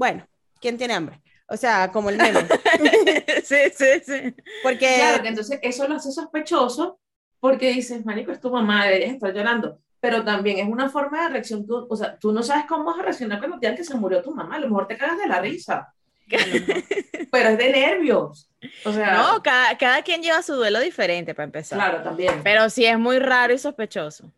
Bueno, ¿quién tiene hambre? O sea, como el meme. sí, sí, sí. Porque Claro, que entonces eso lo hace sospechoso porque dices, marico, es tu mamá, deberías estar llorando. Pero también es una forma de reacción, tú, o sea, tú no sabes cómo vas a reaccionar cuando te digan que se murió tu mamá, a lo mejor te cagas de la risa. Pero es de nervios. O sea, No, cada, cada quien lleva su duelo diferente para empezar. claro, también. Pero sí es muy raro y sospechoso.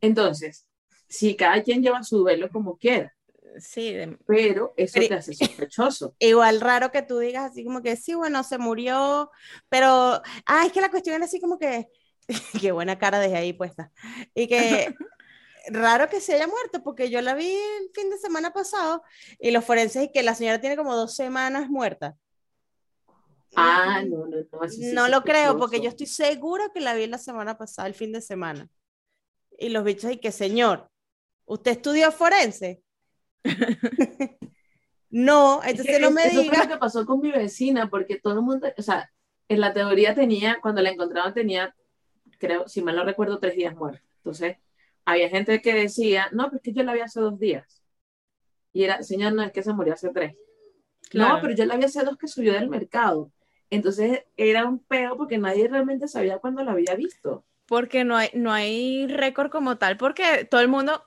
Entonces, si cada quien lleva su duelo como quiera, Sí, de- pero eso Pero- te hace sospechoso. igual raro que tú digas así como que sí, bueno, se murió, pero, ah, es que la cuestión es así como que, qué buena cara desde ahí puesta, y que raro que se haya muerto, porque yo la vi el fin de semana pasado, y los forenses, y que la señora tiene como dos semanas muerta. Ah, no, no, no. sí es No lo creo, porque yo estoy segura que la vi la semana pasada, el fin de semana. Y los bichos, y que señor, ¿usted estudió forense? No, Es entonces que no es- me eso fue lo que pasó con mi vecina, porque todo el mundo, o sea, en la teoría tenía, cuando la encontraron tenía, creo, si mal no recuerdo, tres días muerta. Entonces, había gente que decía, no, pero es que yo la vi hace dos días. Y era, señor, no, es que se murió hace tres. Claro. No, pero yo la vi hace dos que subió del mercado. Entonces, era un peo porque nadie realmente sabía cuándo la había visto. Porque no hay, no hay récord como tal, porque todo el mundo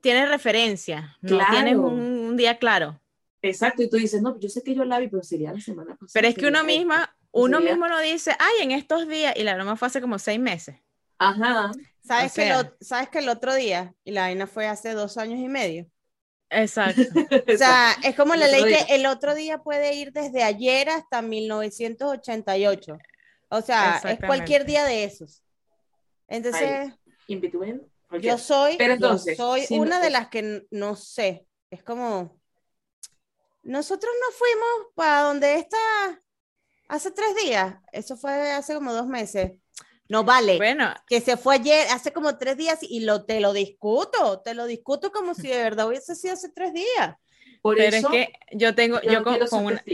tiene referencia, no Claro. tienes un, un día claro. Exacto, y tú dices, no, yo sé que yo la vi, pero sería la semana pasada. Pero es que uno sería esta". misma, uno sería- mismo no dice, ay, en estos días, y la broma fue hace como seis meses. Ajá, ¿Sabes, O que sea. ot- ¿Sabes que el otro día, y la vaina fue hace dos años y medio? Exacto. O sea, es como la ley que el otro día puede ir desde ayer hasta 1988. O sea, es cualquier día de esos. Entonces, Ahí. in between. Yo soy, Pero yo entonces, soy si una no- de las que no sé. Es como, nosotros nos fuimos para donde está hace tres días. Eso fue hace como dos meses. No vale. bueno, que se fue ayer, hace como tres días, y lo, te lo discuto, te lo discuto como si de verdad hubiese sido hace tres días. Por pero eso, es que yo tengo, yo, yo no con, con una,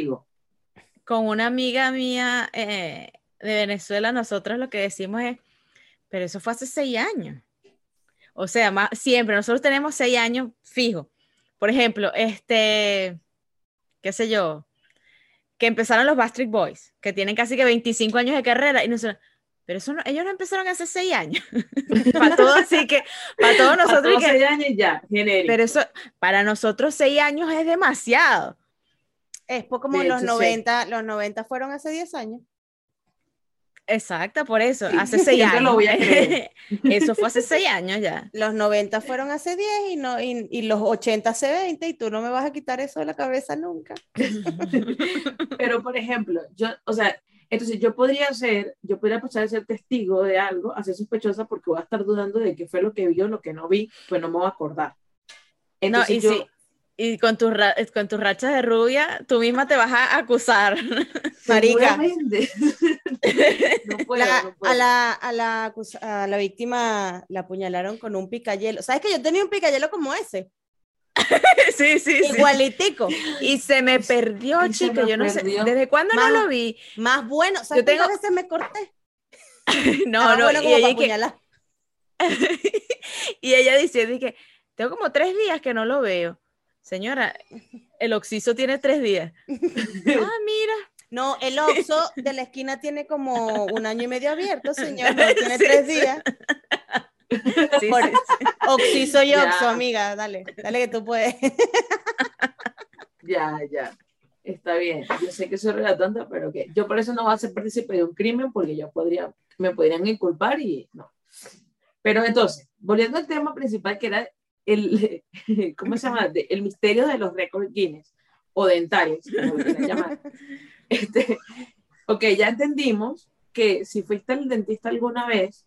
con una amiga mía eh, de Venezuela, nosotros lo que decimos es, pero eso fue hace seis años. O sea, más, siempre, nosotros tenemos seis años fijos. Por ejemplo, este, qué sé yo, que empezaron los Backstreet Boys, que tienen casi que 25 años de carrera, y nosotros, pero eso no- ellos no empezaron hace seis años. para todos, así que, para todos nosotros, todos que- seis años ya, genérico. pero eso, para nosotros seis años es demasiado. Es como De los hecho, sí. 90, los 90 fueron hace 10 años. Exacto, por eso, hace seis años. lo voy a creer. eso fue hace seis años ya. Los 90 fueron hace 10 y, no, y, y los 80 hace 20 y tú no me vas a quitar eso de la cabeza nunca. Pero, por ejemplo, yo, o sea, entonces yo podría ser, yo podría pasar a ser testigo de algo, a ser sospechosa porque voy a estar dudando de qué fue lo que vi o lo que no vi, pues no me voy a acordar. No, Entonces y, yo, si- y con tus ra- con tus rachas de rubia, tú misma te vas a acusar. Marica. seguramente. no puedo, La- no puedo. a, la, a, la, a la víctima la apuñalaron con un picayelo. ¿Sabes que yo tenía un picayelo como ese? sí, sí, sí. Igualitico. Y se me perdió, chica. me Yo no sé. ¿Desde cuándo no lo vi? Más bueno. ¿Sabes Yo tengo- veces me corté? No, Estaba no. bueno y, ella que- apuñalar. y ella diciendo que tengo como tres días que no lo veo. Señora, el oxiso tiene tres días. ah, mira. No, el Oxxo de la esquina tiene como un año y medio abierto, señor. No, tiene tres días. Sí, Por- sí, sí. Oxiso y Ya. Oxxo, amiga. Dale, dale que tú puedes. Ya, ya. Está bien. Yo sé que soy relatante, pero que yo por eso no voy a ser partícipe de un crimen porque yo podría, me podrían inculpar y no. Pero entonces, volviendo al tema principal que era el, ¿cómo se llama? De- el misterio de los récords Guinness o dentarios, como lo llamar. Este, ok, ya entendimos que si fuiste al dentista alguna vez,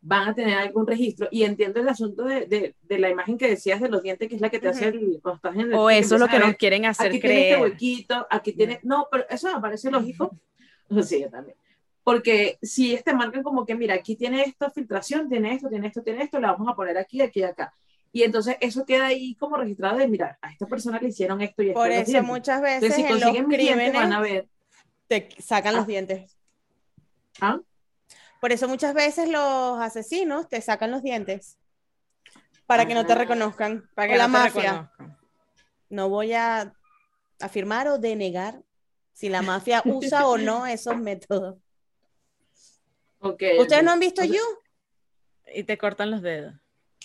van a tener algún registro y entiendo el asunto de, de, de la imagen que decías de los dientes, que es la que te hace el, cuando estás en el O eso es lo que a nos quieren hacer aquí tiene este creer. huequito, aquí tiene, no, pero eso me parece lógico, sí, yo también, porque si este marcan como que, mira, aquí tiene esta filtración, tiene esto, tiene esto, tiene esto, la vamos a poner aquí, aquí y acá, y entonces eso queda ahí como registrado de, mira, a esta persona le hicieron esto y esto. Por los eso dientes. muchas veces Entonces, si en los consiguen dientes, crímenes van a ver, te sacan Ah. los dientes. ¿ah? Por eso muchas veces los asesinos te sacan los dientes para que no te Ah. reconozcan. Para O que la no mafia. No voy a afirmar o denegar si la mafia usa o no esos métodos. Ok, ¿Ustedes no han visto O sea, You? Y te cortan los dedos.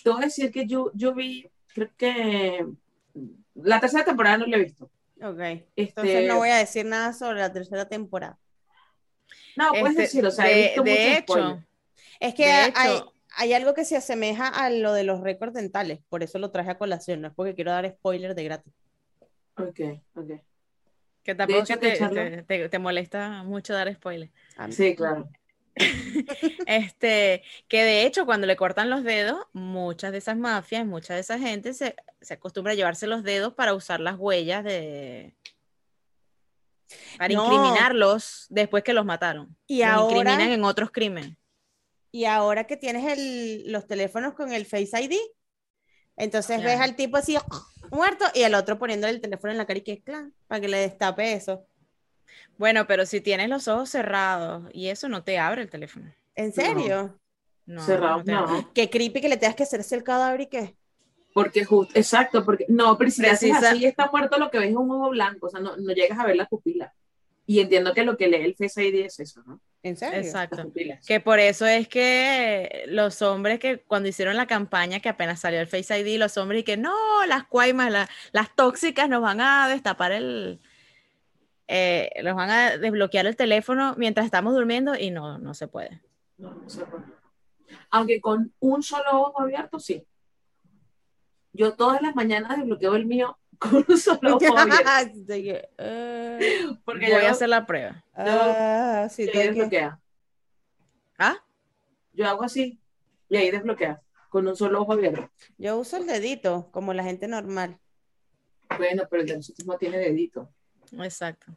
Te voy a decir que yo, yo vi, creo que la tercera temporada no la he visto. Ok. Este, Entonces no voy a decir nada sobre la tercera temporada. No, puedes Este, decir, o sea, he de, visto de hecho, spoilers. Es que hay, hay algo que se asemeja a lo de los récords dentales, por eso lo traje a colación, no es porque quiero dar spoiler de gratis. Ok, ok. que tampoco hecho, te, te- te- te molesta mucho dar mí- Sí, claro. Este, que de hecho, cuando le cortan los dedos, muchas de esas mafias, mucha de esa gente se, se acostumbra a llevarse los dedos para usar las huellas de. para No. incriminarlos después que los mataron. Y los ahora- incriminan en otros crímenes. Y ahora que tienes el- los teléfonos con el Face ID, entonces ves al tipo así muerto y el otro poniéndole el teléfono en la cara y que clan, para que le destape eso. Bueno, pero si tienes los ojos cerrados y eso no te abre el teléfono. ¿En serio? No, Cerrado, te abre. no. Qué creepy que le tengas que hacerse el cadáver y qué. Porque justo, exacto, porque no, pero si le haces Precisa- así está muerto lo que ves es un ojo blanco, o sea, no, no llegas a ver la pupila. Y entiendo que lo que lee el Face ID es eso, ¿no? ¿En serio? Exacto. Que por eso es que los hombres que cuando hicieron la campaña, que apenas salió el Face ID, los hombres y que no, las cuaimas, la- las tóxicas nos van a destapar el, eh, nos van a desbloquear el teléfono mientras estamos durmiendo y no, no se puede. No, no por qué. Aunque con un solo ojo abierto, sí. Yo todas las mañanas desbloqueo el mío con un solo ojo abierto. Que, eh, Porque Voy yo, a hacer la prueba. ah, sí, y ahí desbloquea. ¿Ah? Yo hago así y ahí desbloquea con un solo ojo abierto. Yo uso el dedito, como la gente normal. Bueno, pero el de nosotros no tiene dedito. Exacto.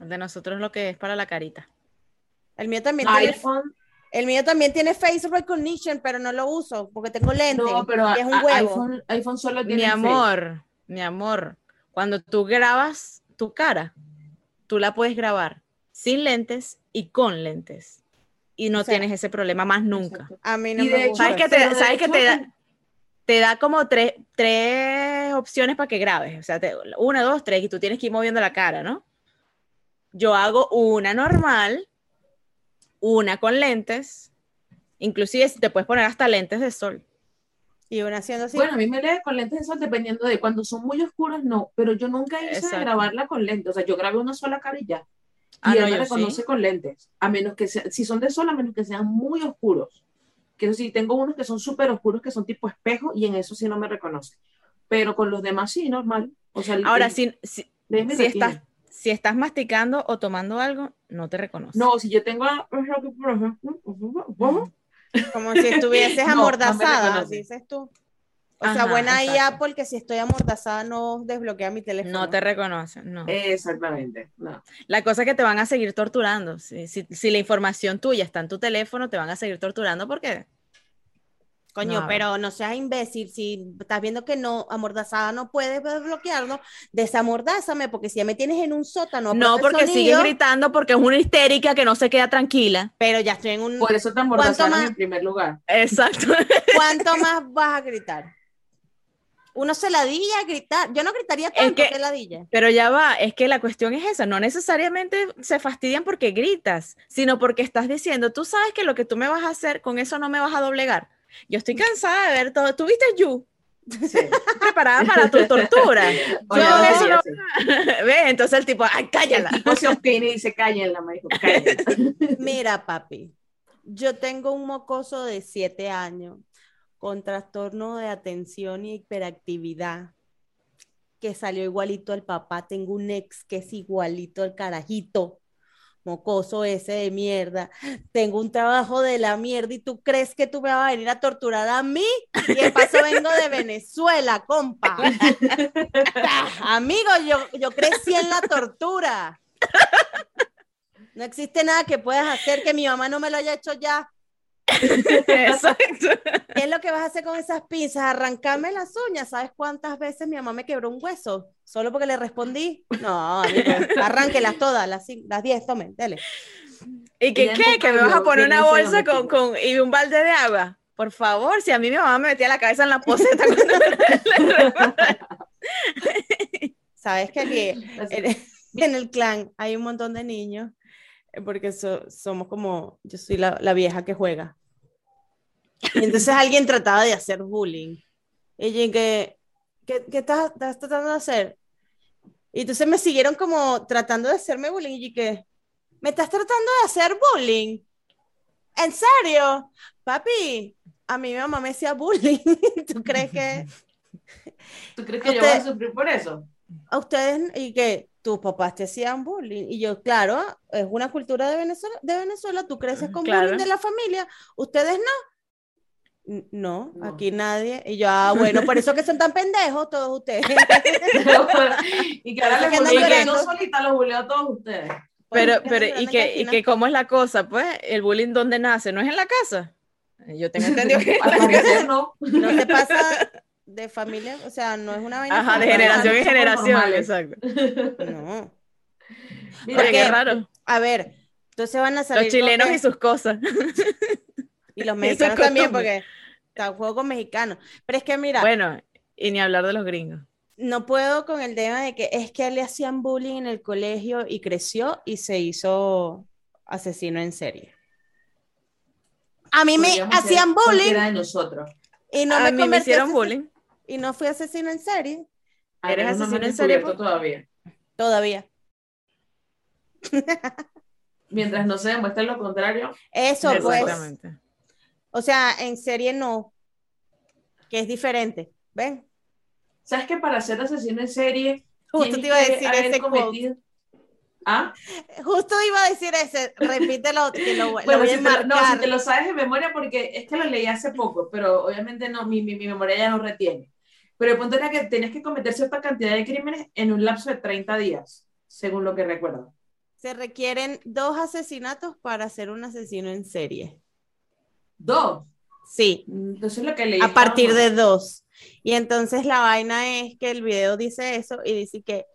El de nosotros lo que es para la carita. El mío también tiene, iPhone, el mío también tiene face recognition, pero no lo uso porque tengo lente. no, pero y es un a- huevo. iPhone, iPhone solo tiene Mi Face. amor, mi amor, cuando tú grabas tu cara, tú la puedes grabar sin lentes y con lentes. Y no O sea, tienes ese problema más nunca. Exacto. A mí no Y me de hecho, gusta. ¿Sabes que te, sabes que hecho, te da, te da como tres, tres opciones para que grabes? O sea, te- una, dos, tres, y tú tienes que ir moviendo la cara, ¿no? Yo hago una normal, una con lentes, inclusive te puedes poner hasta lentes de sol. Y una haciendo así. Bueno, a mí me lee con lentes de sol dependiendo de cuando son muy oscuros, no, pero yo nunca hice de Exacto. grabarla con lentes, o sea, yo grabé una sola cara y ya. Ah, y no, él me yo reconoce sí. con lentes, a menos que sea- si son de sol, a menos que sean muy oscuros. Que eso sí, tengo unos que son súper oscuros, que son tipo espejo, y en eso sí no me reconoce. Pero con los demás sí, normal. O sea, el- Ahora, el- si, estás, si estás masticando o tomando algo, no te reconoce. No, si yo tengo... Como si estuvieses No, no me amordazada, dices tú. O sea, buena ahí exacto. Apple que si estoy amordazada no desbloquea mi teléfono. No te reconoce, no. Exactamente, no. La cosa es que te van a seguir torturando. Si, si- si la información tuya está en tu teléfono, te van a seguir torturando porque Coño, No, pero no seas imbécil. Si estás viendo que no, amordazada no puedes desbloquearlo, desamordázame, porque si ya me tienes en un sótano. no, porque sigue sonido, gritando porque es una histérica que no se queda tranquila. Pero ya estoy en un. Por eso te amordazaron más? en primer lugar. Exacto. ¿Cuánto más vas a gritar? Uno se ladilla a gritar. Yo no gritaría tanto que- que ladilla. Pero ya va, es que la cuestión es esa, no necesariamente se fastidian porque gritas, sino porque estás diciendo, tú sabes que lo que tú me vas a hacer, con eso no me vas a doblegar. Yo estoy cansada de ver todo. ¿Tú viste You? Sí. Preparada para tu tortura. Yo no, eso no- sí. Ve, entonces el tipo, ay, El cállala. tipo se obstina y dice, cállenla, me dijo. Mira, papi, yo tengo un mocoso de siete años con trastorno de atención y hiperactividad que salió igualito al papá. Tengo un ex que es igualito al carajito, mocoso ese de mierda. Tengo un trabajo de la mierda y tú crees que tú me vas a venir a torturar a mí y de paso vengo de Venezuela, compa. Amigo, yo, yo crecí en la tortura. No existe nada que puedas hacer que mi mamá no me lo haya hecho ya. Exacto. ¿Qué es lo que vas a hacer con esas pinzas? Arrancarme las uñas. ¿Sabes cuántas veces mi mamá me quebró un hueso? Solo porque le respondí. No, amigo, arránquelas todas, las, las 10, tomen, dele. ¿Y que qué? ¿Que me vas a poner una bolsa con, con, y un balde de agua? Por favor, si a mí mi mamá me metía la cabeza en la poseta. cuando- Sabes que aquí en, en el clan hay un montón de niños, porque so- somos como, yo soy la, la vieja que juega. Y entonces alguien trataba de hacer bullying. Y que, ¿qué, qué estás, estás tratando de hacer? Y entonces me siguieron como tratando de hacerme bullying. Y que, ¿me estás tratando de hacer bullying? ¿En serio? Papi, a mí mi mamá me hacía bullying. ¿Tú crees que ¿Tú crees que yo voy a Usted- sufrir por eso? A ustedes y que tus papás te hacían bullying? Y yo, claro, es una cultura de Venezuela, de Venezuela, tú creces con Claro. bullying de la familia, ustedes no. No, No. aquí nadie. Y yo, ah, bueno, por eso que son tan pendejos todos ustedes. y que ahora les yo solita los buleo a todos ustedes. Pero, pero, ¿y que, y que cómo es la cosa? Pues, el bullying dónde nace, ¿no es en la casa? Yo tengo entendido que no. No te pasa de familia, o sea, no es una vaina. Ajá, de generación en generación, exacto. No. Mira, Oye, qué? raro. A ver, entonces van a salir. Los chilenos con y sus cosas. y los mexicanos también, porque está juego con mexicanos. Pero es que mira, Bueno, y ni hablar de los gringos. no puedo con el tema de que es que le hacían bullying en el colegio y creció y se hizo asesino en serie. A mí me podríamos hacían bullying de nosotros. y no a me mí me hicieron bullying. Y no fui asesino en serie A ¿Eres asesino en serie, descubierto todavía. todavía. Mientras no se demuestre lo contrario, Eso pues, o sea, en serie no, que es diferente, ¿ven? ¿sabes que para ser asesino en serie Justo te iba a decir ese cometido- ¿Ah? Justo iba a decir ese, repítelo, que lo, lo Bueno, voy si a te, lo- no, marcar. si te lo sabes de memoria, porque es que lo leí hace poco, pero obviamente no, mi, mi, mi memoria ya no retiene. Pero el punto era que tenías que cometer cierta cantidad de crímenes en un lapso de 30 días, según lo que recuerdo. Se requieren dos asesinatos para ser un asesino en serie. Dos. Sí, Entonces lo que leí. a partir de dos. Y entonces la vaina es que el video dice eso y dice que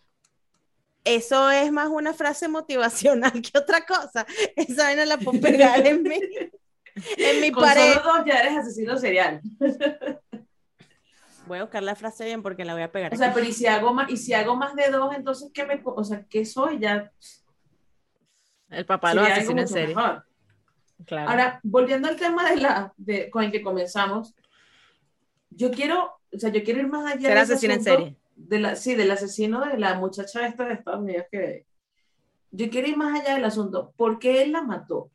eso es más una frase motivacional que otra cosa. Esa vaina la puedo pegar en mi, en mi. Con pared. solo dos ya eres asesino serial. Voy a buscar la frase bien porque la voy a pegar. O sea, aquí. pero y si hago más, y si hago más de dos, entonces ¿qué me, o sea, qué soy? Ya El papá algo asesinos en serie. mejor. Claro. Ahora, volviendo al tema de la, de, con el que comenzamos, yo quiero, o sea, yo quiero ir más allá Ser asesino en serie. De la, sí, del asesino de la muchacha esta de Estados Unidos que... Yo quiero ir más allá del asunto. ¿Por qué él la mató?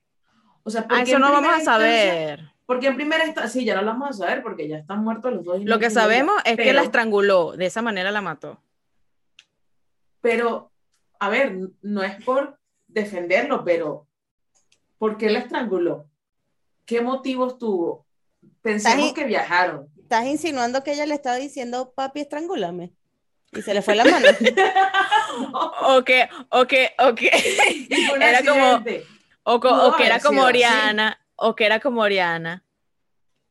O sea, ¿por Ah, qué eso no vamos a saber. Porque en primera instancia, sí, ya no lo vamos a saber porque ya están muertos los dos. Lo que sabemos es que la estranguló, de esa manera la mató. Pero, a ver, no es por defenderlo, pero ¿por qué la estranguló? ¿Qué motivos tuvo? Pensemos Ahí- que viajaron. Estás insinuando que ella le estaba diciendo, papi, estrangúlame. Y se le fue la mano. O que, o que, que, Era como- o, co- Pudo o que era como así. O que era como Oriana,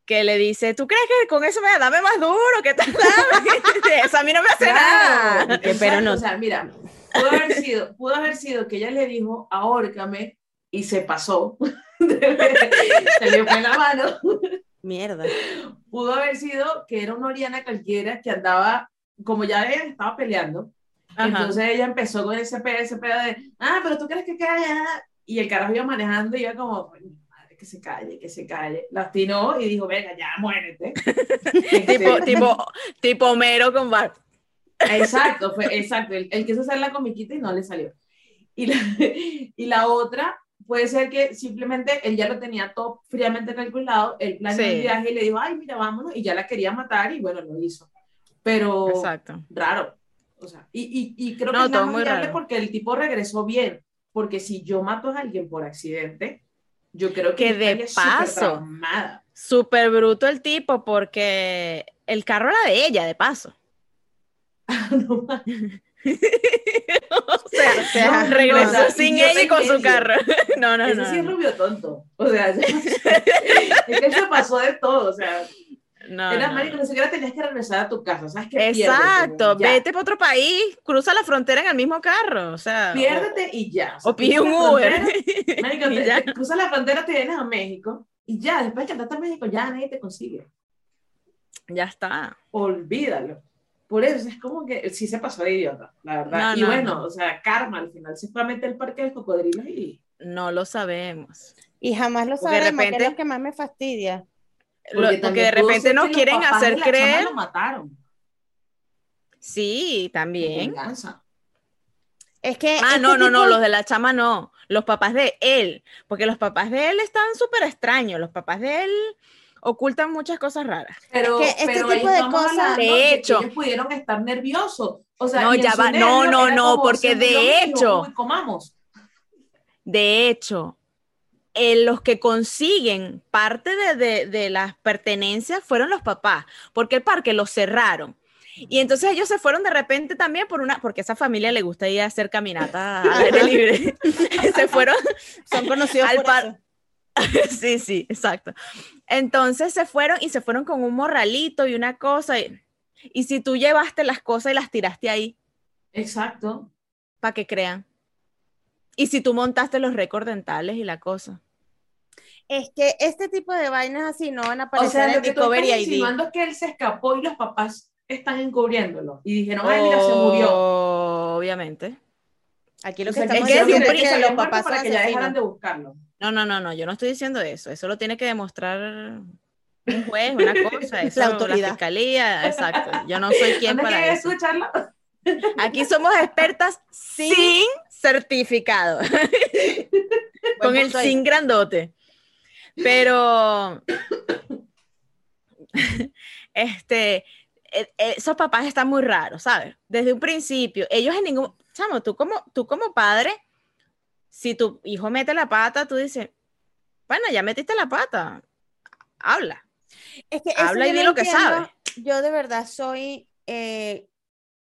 que le dice, ¿tú crees que con eso me da? Dame más duro, ¿qué tal? Eso a mí no me hace nada. Que, pero no. O sea, mira, pudo haber sido, pudo haber sido que ella le dijo, ahórcame, y se pasó. se le fue la mano. Mierda. Pudo haber sido que era una Oriana cualquiera que andaba, como ya ella estaba peleando, Ajá. entonces ella empezó con ese pedo, ese pedo de, ah, pero tú crees que calla, y el carajo iba manejando y iba como, "Coño, madre, que se calle, que se calle. La atinó y dijo, venga, ya, muérete. tipo, Este, tipo, tipo Homero con Bar. Exacto, fue exacto. Él, él quiso hacer la comiquita y no le salió. Y la, y la otra puede ser que simplemente él ya lo tenía todo fríamente calculado, el plan Sí. del viaje y le dijo, ay, mira, vámonos, y ya la quería matar y bueno, lo hizo. Pero Exacto. raro. O sea, y, y, y creo No, que es muy raro. porque el tipo regresó bien. Porque si yo mato a alguien por accidente, yo creo que, de paso. Súper bruto el tipo porque el carro era de ella, de paso. No o sea, O sea, no, regresó sin ella y con su carro. No, no, Ese no. sí es rubio tonto. O sea, es que se pasó de todo. O sea, No, era no. marico, ni siquiera tenías que regresar a tu casa. ¿Sabes qué? Exacto, ya. vete para otro país, cruza la frontera en el mismo carro, o sea, Piérdete y ya. o, o pide un Uber. frontera, marico, te- ya. te cruzas la frontera, te vienes a México y ya, después de que andaste a México, ya nadie te consigue. Ya está. Olvídalo. Por eso es como que sí se pasó de idiota, la verdad. No, y no, bueno, no. o sea, Karma al final meter el parque de cocodrilos y. No lo sabemos. Y jamás lo Porque de sabremos, que repente- es lo que más me fastidia. Lo- Porque, también de repente nos quieren de hacer la creer. Lo mataron. Sí, también. Venganza. Es que Ah, este no, no, no, los de la chama no. Los papás de él. Porque los papás de él están súper extraños. Los papás de él ocultan muchas cosas raras. Pero, que este pero tipo de cosas- De hecho. ellos pudieron estar nerviosos. O sea, No, ya va. No, no, no, porque de hecho- uy, comamos. De hecho, eh, los que consiguen parte de, de- de las pertenencias fueron los papás, porque el parque lo cerraron. Y entonces ellos se fueron de repente también por una, porque a esa familia le gusta ir a hacer caminata al aire libre. se fueron son conocidos al por par- eso. sí, sí, exacto. Entonces se fueron y se fueron con un morralito y una cosa. Y, y si tú llevaste las cosas y las tiraste ahí, Exacto. para que crean. Y si tú montaste los récords dentales y la cosa. Es que este tipo de vainas así no van a O aparecer sea, lo en que tú Discovery estás ID. insinuando es que él se escapó y los papás están encubriéndolo. Y dijeron, ay, mira, se murió. Obviamente. Aquí lo O que sea, estamos es que diciendo es que los papás para que ya dejaran de buscarlo. No, no, no, no, yo no estoy diciendo eso. Eso lo tiene que demostrar un juez, una cosa, eso, La la, autoridad. fiscalía, exacto. Yo no soy quien ¿Dónde para quieres eso. escucharlo? Aquí somos expertas sin certificado, con el sin grandote. Pero, este, eh, eh, esos papás están muy raros, ¿sabes? Desde un principio, ellos en ningún, chamo, tú como, tú como padre, si tu hijo mete la pata, tú dices, bueno, ya metiste la pata, habla. Es que eso Habla y di lo que sabe. Yo de verdad soy eh,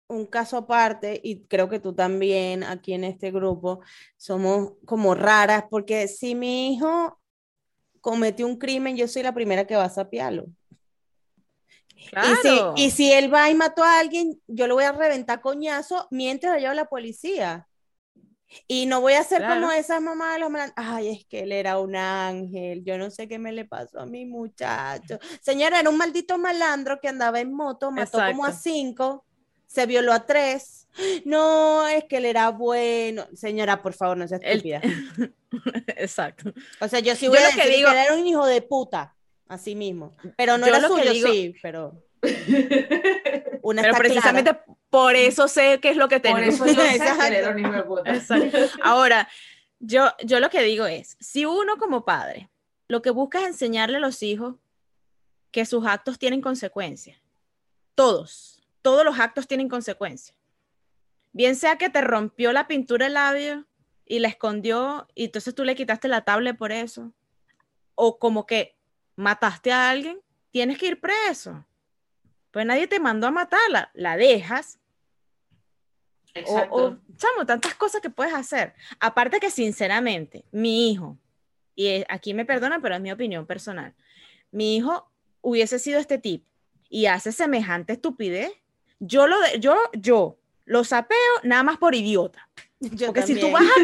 un caso aparte y creo que tú también aquí en este grupo somos como raras porque si mi hijo cometió un crimen, yo soy la primera que va a sapearlo. Claro. Y, si, y si él va y mató a alguien, yo lo voy a reventar coñazo mientras lo lleva la policía. Y no voy a hacer como esas mamás de los malandros. Ay, es que él era un ángel. Yo no sé qué me le pasó a mi muchacho. Señora, era un maldito malandro que andaba en moto, mató como a cinco, se violó a tres. No, es que él era bueno. Señora, por favor, no sea El- estúpida. Exacto. O sea, yo sí Yo voy a lo que digo- que él era un hijo de puta, así mismo. Pero no Yo era lo que suyo, digo- sí, pero una Pero está precisamente clara. por eso sé qué es lo que Por tenemos. eso yo sé que era un hijo de puta. Exacto. Ahora, yo, yo lo que digo es, si uno como padre lo que busca es enseñarle a los hijos que sus actos tienen consecuencias, todos, todos los actos tienen consecuencias. Bien sea que te rompió la pintura del labio y la escondió y entonces tú le quitaste la tablet por eso, o como que mataste a alguien, tienes que ir preso. Pues nadie te mandó a matarla, la dejas Exacto. o, chamo, tantas cosas que puedes hacer. Aparte que, sinceramente, mi hijo, y eh, aquí me perdonan, pero es mi opinión personal, mi hijo hubiese sido este tipo y hace semejante estupidez, yo lo, de- yo, yo lo sapeo nada más por idiota. Yo Porque si tú, vas a,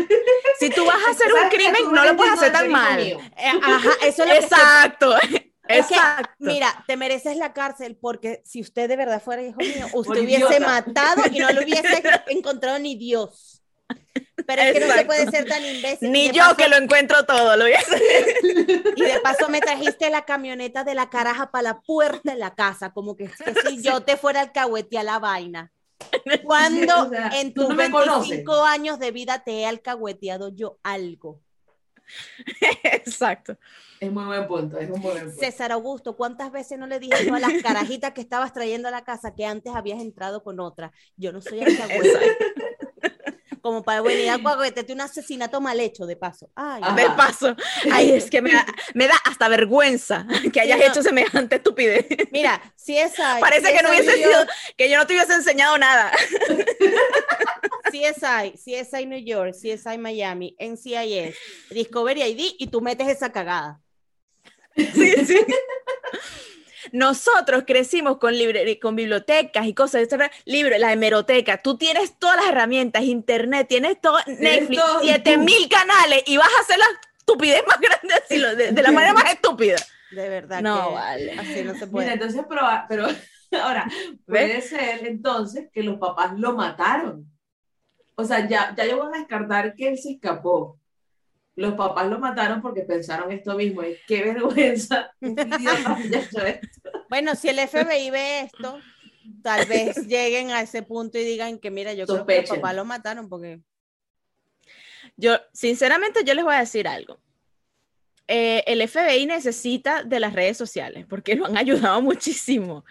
si tú vas a hacer un crimen, no lo puedes hacer tan mal. mío. Eh, Ajá, eso es lo que estoy- Exacto, que, exacto. mira, te mereces la cárcel porque si usted de verdad fuera hijo mío, usted hubiese idiota. matado y no lo hubiese encontrado ni Dios. Pero es que no se puede ser tan imbécil. Ni yo paso- que lo encuentro todo, lo hubiese. Y de paso me trajiste la camioneta de la caraja para la puerta de la casa, como que, que si yo te fuera al a la vaina. Cuando O sea, en tus no me 25 años de vida te he alcahueteado yo algo? Exacto. Es muy buen punto, es un muy buen punto. César Augusto, ¿cuántas veces no le dije yo a las carajitas que estabas trayendo a la casa que antes habías entrado con otra? Yo no soy alcahueta. Como para alcahuetete un asesinato mal hecho, de paso. Ay, de paso. Ay, es que me da, me da hasta vergüenza que hayas no. hecho semejante estupidez. Mira, si esa. Parece que no hubiese sido, que yo no te hubiese enseñado nada. CSI, CSI New York, CSI Miami, NCIS, Discovery ID y tú metes esa cagada. Sí, sí. Nosotros crecimos con, libre- con bibliotecas y cosas, etcétera. libros, la hemeroteca. Tú tienes todas las herramientas, internet, tienes todo, Netflix, todo, y 7000 canales y vas a hacer la estupidez más grande así, de, de la manera más estúpida. De verdad No, que vale. así no se Mira, puede. entonces, pero, pero Ahora, puede ser entonces que los papás lo mataron. O sea, ya, ya yo voy a descartar que él se escapó. Los papás lo mataron porque pensaron esto mismo. Y qué vergüenza. bueno, si el FBI ve esto, tal vez lleguen a ese punto y digan que, mira, yo creo que los papás lo mataron porque... Yo, sinceramente, yo les voy a decir algo. Eh, el FBI necesita de las redes sociales porque lo han ayudado muchísimo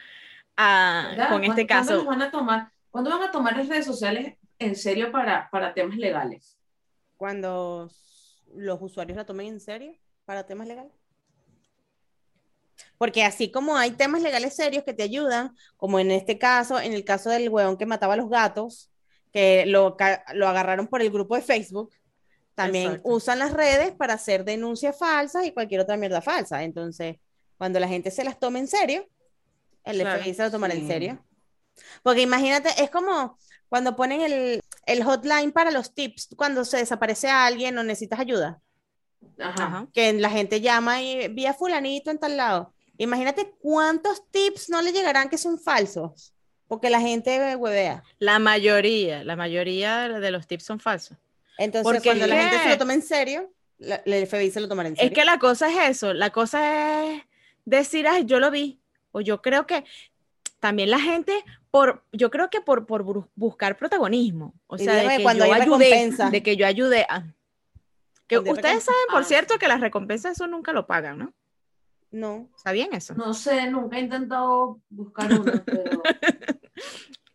con este caso. ¿cuándo van, a tomar, ¿Cuándo van a tomar las redes sociales en serio para, para temas legales? Cuando los usuarios la tomen en serio para temas legales. Porque así como hay temas legales serios que te ayudan, como en este caso, en el caso del hueón que mataba a los gatos, que lo, lo agarraron por el grupo de Facebook, también usan las redes para hacer denuncias falsas y cualquier otra mierda falsa. Entonces, cuando la gente se las tome en serio, el FBI se lo tomará en serio. Porque imagínate, es como cuando ponen el, el, hotline para los tips, cuando se desaparece a alguien o necesitas ayuda. Ajá. Que la gente llama y vía fulanito en tal lado. Imagínate cuántos tips no le llegarán que son falsos, porque la gente huevea. La mayoría, la mayoría de los tips son falsos. Entonces, cuando la gente se lo toma en serio, el FBI se lo tomará en serio. Es que la cosa es eso, la cosa es decir, ay, yo lo vi, o yo creo que también la gente, por, yo creo que por, por buscar protagonismo, o sea, de que, cuando yo ayudé, de que yo ayudé a... Que ustedes saben, por ah. cierto, que las recompensas eso nunca lo pagan, ¿no? No. ¿Está bien eso? No sé, nunca he intentado buscar uno, pero...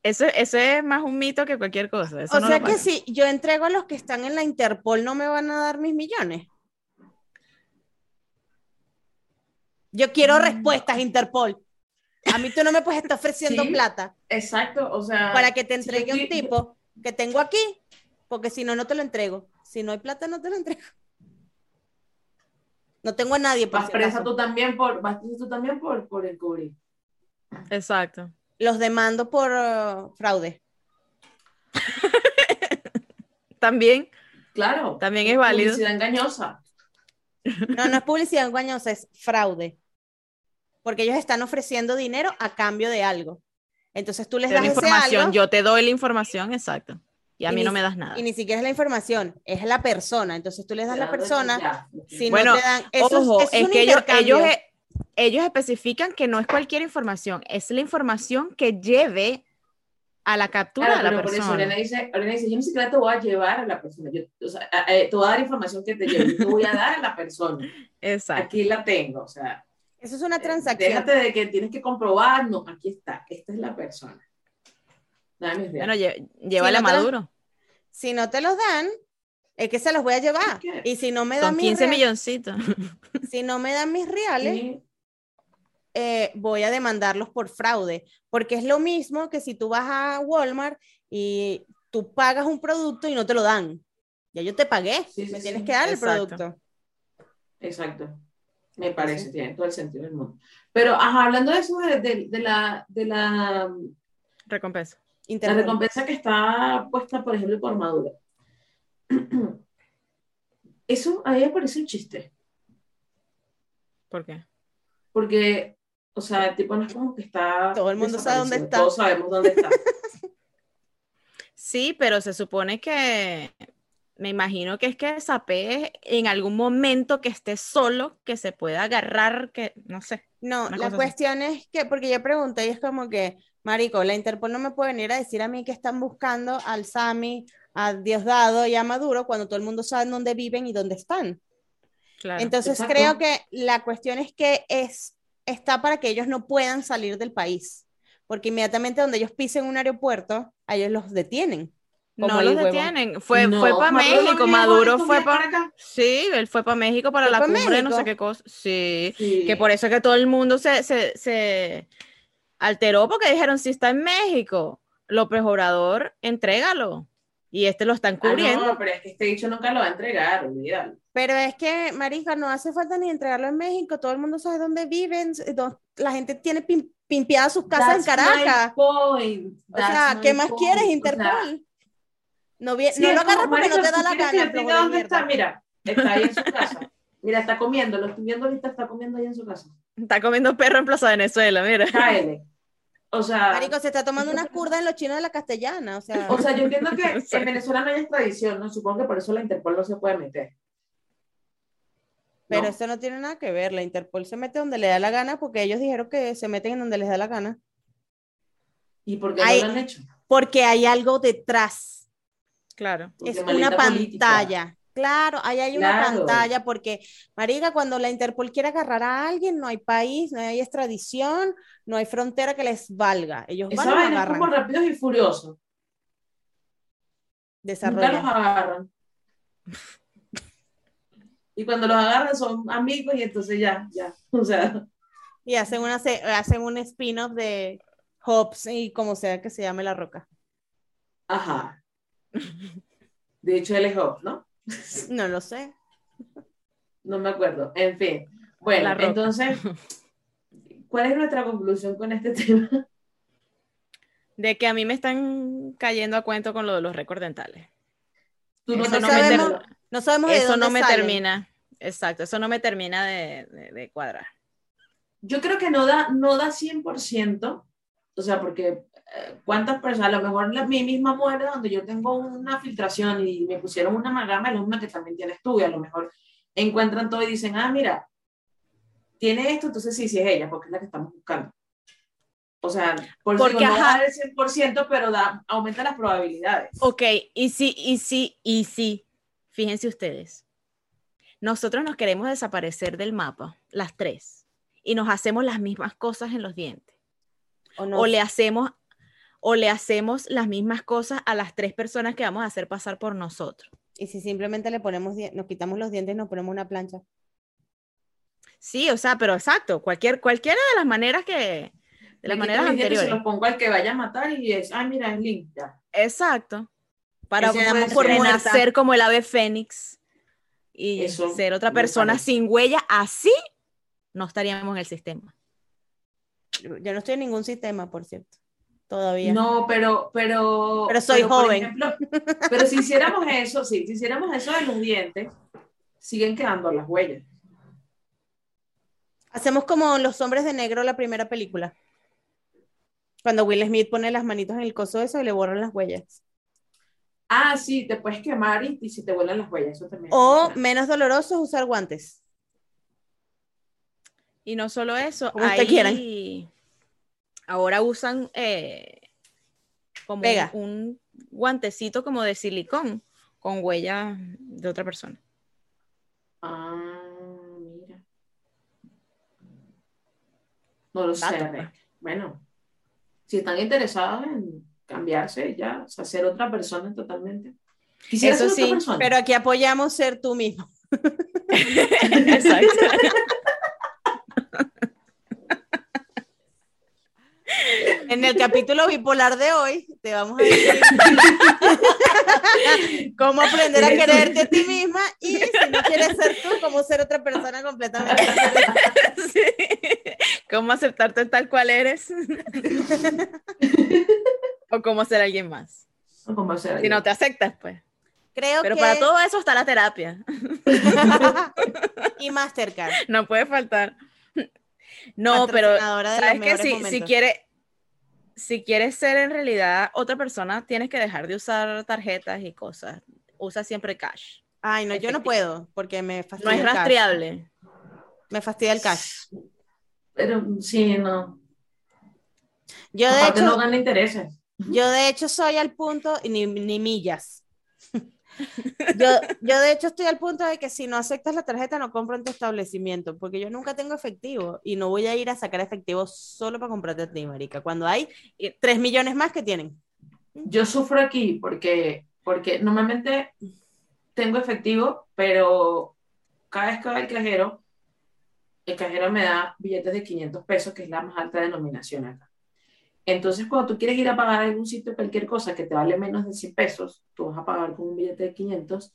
Eso, eso, es más un mito que cualquier cosa. o sea que si yo entrego a los que están en la Interpol, ¿no me van a dar mis millones? Yo quiero mm. respuestas, Interpol. A mí tú no me puedes estar ofreciendo plata. Exacto, o sea. Para que te entregue un tipo que tengo aquí, porque si no, no te lo entrego. Si no hay plata, no te lo entrego. No tengo a nadie. Por vas presa tú también por, vas tú también por, por el cubrir. Exacto los demando por uh, fraude. También. Claro. También es válido. Publicidad engañosa. No, no es publicidad engañosa, es fraude. Porque ellos están ofreciendo dinero a cambio de algo. Entonces tú les das información, yo te doy la información, exacto. Y a mí no me das nada. Y ni siquiera es la información, es la persona. Entonces tú les das a la persona, si bueno, no te dan. ojo, es, que ellos, ellos, ellos especifican que no es cualquier información, es la información que lleve a la captura de la persona. Por eso Elena dice, dice, yo ni siquiera te voy a llevar a la persona, yo, o sea, te voy a dar información que te lleve, yo te voy a dar a la persona. Exacto. Aquí la tengo, o sea. Eso es una transacción. Déjate de que tienes que comprobar, no, aquí está, esta es la persona. Dame bueno, llévale a Maduro. si no te los dan, es que se los voy a llevar. Y si no me dan Son 15 milloncitos. Si no me dan mis reales, eh, voy a demandarlos por fraude, porque es lo mismo que si tú vas a Walmart y tú pagas un producto y no te lo dan. Ya yo te pagué, me tienes que dar el producto. Exacto. Me parece, tiene todo el sentido del mundo. Pero, hablando de eso, de, la, de la recompensa. La recompensa que está puesta, por ejemplo, por Maduro. Eso a me parece un chiste. ¿Por qué? Porque o sea, el tipo no es como que está. Todo el mundo sabe dónde está. Todos sabemos dónde está. sí, pero se supone que. Me imagino que es que Sapé en algún momento que esté solo, que se pueda agarrar, que no sé. No, la cuestión es que, porque yo pregunté y es como que, Marico, la Interpol no me puede venir a decir a mí que están buscando al Sami, a Diosdado y a Maduro cuando todo el mundo sabe dónde viven y dónde están. Claro, Entonces creo que la cuestión es que es está para que ellos no puedan salir del país, porque inmediatamente donde ellos pisen un aeropuerto, a ellos los detienen. No los detienen, fue, fue para México, Maduro fue para acá. Sí, él fue para México para la cumbre, no sé qué cosa. Sí, que por eso es que todo el mundo se, se, se alteró porque dijeron, si está en México, López Obrador, entrégalo. Y este lo están ah, cubriendo. no, pero es que este dicho nunca lo va a entregar, olvídalo. Pero es que, Marija, no hace falta ni entregarlo en México, todo el mundo sabe dónde viven, la gente tiene pimpeadas sus casas en Caracas. O sea, ¿qué más quieres, Interpol? No, no lo agarras porque no te da la gana. ¿Dónde está? Mira, está ahí en su casa. Mira, está comiendo, lo estoy viendo ahorita, está comiendo ahí en su casa. Está comiendo perro en Plaza Venezuela, mira. Cáele. o sea, Marico, se está tomando unas curdas en los chinos de la castellana, o sea, o sea, yo entiendo que en Venezuela no hay extradición, ¿no? Supongo que por eso la Interpol no se puede meter. pero ¿no? eso no tiene nada que ver. La Interpol se mete donde le da la gana porque ellos dijeron que se meten en donde les da la gana. ¿Y por qué Hay- no lo han hecho? Porque hay algo detrás. Claro. Es una política. pantalla. Claro, ahí hay una Claro. pantalla porque, Marica, cuando la Interpol quiere agarrar a alguien, no hay país, no hay extradición, no hay frontera que les valga. Ellos Esa van es agarran, como rápidos y furiosos. Nunca los desarrollan. agarran. Y cuando los agarran son amigos y entonces ya, ya. O sea, Y hacen, una, se- hacen un spin-off de Hobbs y como sea que se llame la roca. ajá. De hecho, él es Hobbes, ¿no? No lo sé. No me acuerdo. En fin. Bueno, entonces, ¿cuál es nuestra conclusión con este tema? De que a mí me están cayendo a cuento con lo de los récords dentales. Tú no, Eso no me sabemos- No sabemos de Eso dónde no me termina. Exacto, eso no me termina de, de- de cuadrar. Yo creo que no da, no da 100%, o sea, porque cuántas personas, a lo mejor la, mi misma muerte donde yo tengo una filtración y me pusieron una amalgama, es una que también tienes tú, y a lo mejor encuentran todo y dicen, ah, mira, tiene esto, entonces sí, sí es ella, porque es la que estamos buscando. O sea, por Porque, digo, no ajá. da el 100%, pero da, aumenta las probabilidades. Ok, y sí, y sí, y sí. Fíjense ustedes. Nosotros nos queremos desaparecer del mapa, las tres, y nos hacemos las mismas cosas en los dientes. O no. O le hacemos, o le hacemos las mismas cosas a las tres personas que vamos a hacer pasar por nosotros. Y si simplemente le ponemos, nos quitamos los dientes y nos ponemos una plancha. Sí, o sea, pero exacto, cualquier, cualquiera de las maneras que, de las maneras dientes, Se anteriores. los pongo al que vaya a matar y es, ay, mira, es Link, ya. Exacto. Para por nacer como el ave fénix y Eso ser otra persona sin huella, así no estaríamos en el sistema. Yo yo no estoy en ningún sistema, por cierto. Todavía. No, pero, pero. Pero soy joven. ejemplo, pero si hiciéramos eso, sí, si hiciéramos eso de los dientes, siguen quedando las huellas. Hacemos como los hombres de negro la primera película. Cuando Will Smith pone las manitos en el coso eso y le borran las huellas. Ah, sí, te puedes quemar y, y si te vuelan las huellas, eso también. O menos doloroso es usar guantes. Y no solo eso, Como hay-. Ahora usan eh, como Pega. un, un guantecito como de silicón con huella de otra persona. Ah, mira. No lo sé. Dato, pues. Bueno, si están interesados en cambiarse, ya, o sea, ser otra persona totalmente. Quisiera Eso ser otra sí, persona. Pero aquí apoyamos ser tú mismo. Exacto. En el capítulo bipolar de hoy te vamos a decir cómo aprender a quererte a ti misma y si no quieres ser tú, cómo ser otra persona completamente. Sí. ¿Cómo aceptarte tal cual eres? o cómo ser alguien más. O Si no te aceptas, pues. Creo Pero que para todo eso está la terapia. y Mastercard. No puede faltar. No, pero sabes que si, si quieres si quieres ser en realidad otra persona, tienes que dejar de usar tarjetas y cosas. Usa siempre cash. Ay, no, yo no puedo porque me No fastidia es el cash. rastreable. Me fastidia el cash. Pero sí, no. Yo de hecho, no gana intereses. Yo de hecho soy al punto, y ni, ni millas. Yo, yo de hecho estoy al punto de que si no aceptas la tarjeta no compro en tu establecimiento, porque yo nunca tengo efectivo y no voy a ir a sacar efectivo solo para comprarte a ti, marica, cuando hay Y- 3 millones más que tienen. Yo sufro aquí porque, porque normalmente tengo efectivo, pero cada vez que va al cajero, el cajero me da billetes de 500 pesos, que es la más alta denominación acá. Entonces, cuando tú quieres ir a pagar a algún sitio cualquier cosa que te vale menos de 100 pesos, tú vas a pagar con un billete de 500,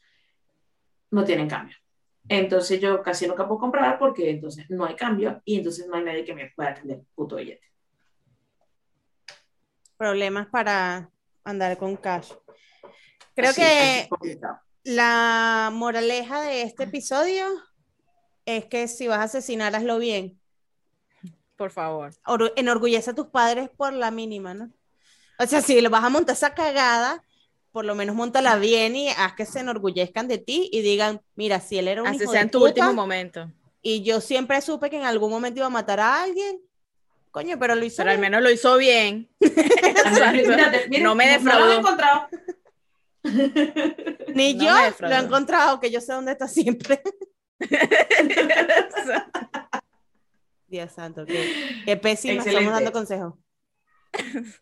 no tienen cambio. Entonces, yo casi nunca puedo comprar porque entonces no hay cambio y entonces no hay nadie que me pueda atender el puto billete. Problemas para andar con cash. Creo así que la moraleja de este episodio es que si vas a asesinar, hazlo bien. Por favor. Or- enorgullece a tus padres por la mínima, ¿no? O sea, si le vas a montar esa cagada, por lo menos montala bien y haz que se enorgullezcan de ti y digan, mira, si él era un Así hijo sea de en tu puta, último momento. y yo siempre supe que en algún momento iba a matar a alguien, coño, pero lo hizo Pero al menos lo hizo bien. Mírate, mira, No me lo he defraudó. Ni. No yo me lo he encontrado, que yo sé dónde está siempre. Dios santo, qué, qué pésima Excelente. estamos dando consejos.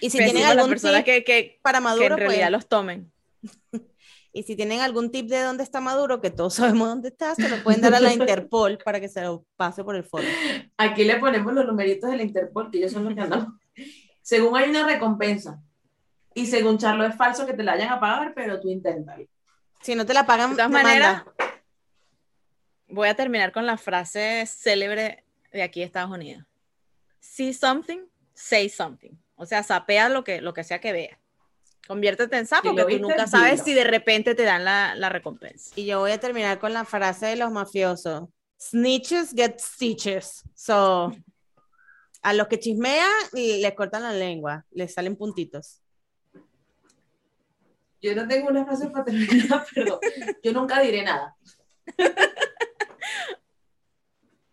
Y si Pésimo tienen algún personas tip que, que, para que Maduro, en realidad pues, los tomen. y si tienen algún tip de dónde está Maduro, que todos sabemos dónde está, se lo pueden dar a la Interpol para que se lo pase por el foro. Aquí le ponemos los numeritos de la Interpol, que ellos son los que andan. Según hay una recompensa. Y según Charlo es falso que te la vayan a pagar, pero tú inténtalo. Si no te la pagan, De todas maneras, voy a terminar con la frase célebre de aquí de Estados Unidos. See something, say something. O sea, sapea lo que, lo que sea que veas. Conviértete en sapo, porque tú nunca sabes si de repente te dan la, la recompensa. Y yo voy a terminar con la frase de los mafiosos. Snitches get stitches. So, a los que chismean, les cortan la lengua, les salen puntitos. Yo no tengo una frase para terminar, pero yo nunca diré nada.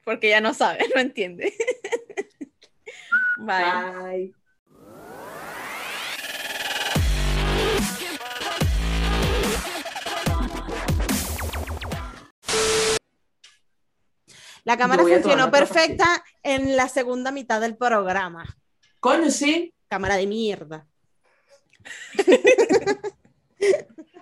Porque ya no sabe, no entiende. Bye. Bye. La cámara funcionó perfecta en la segunda mitad del programa. Coño, sí. Cámara de mierda.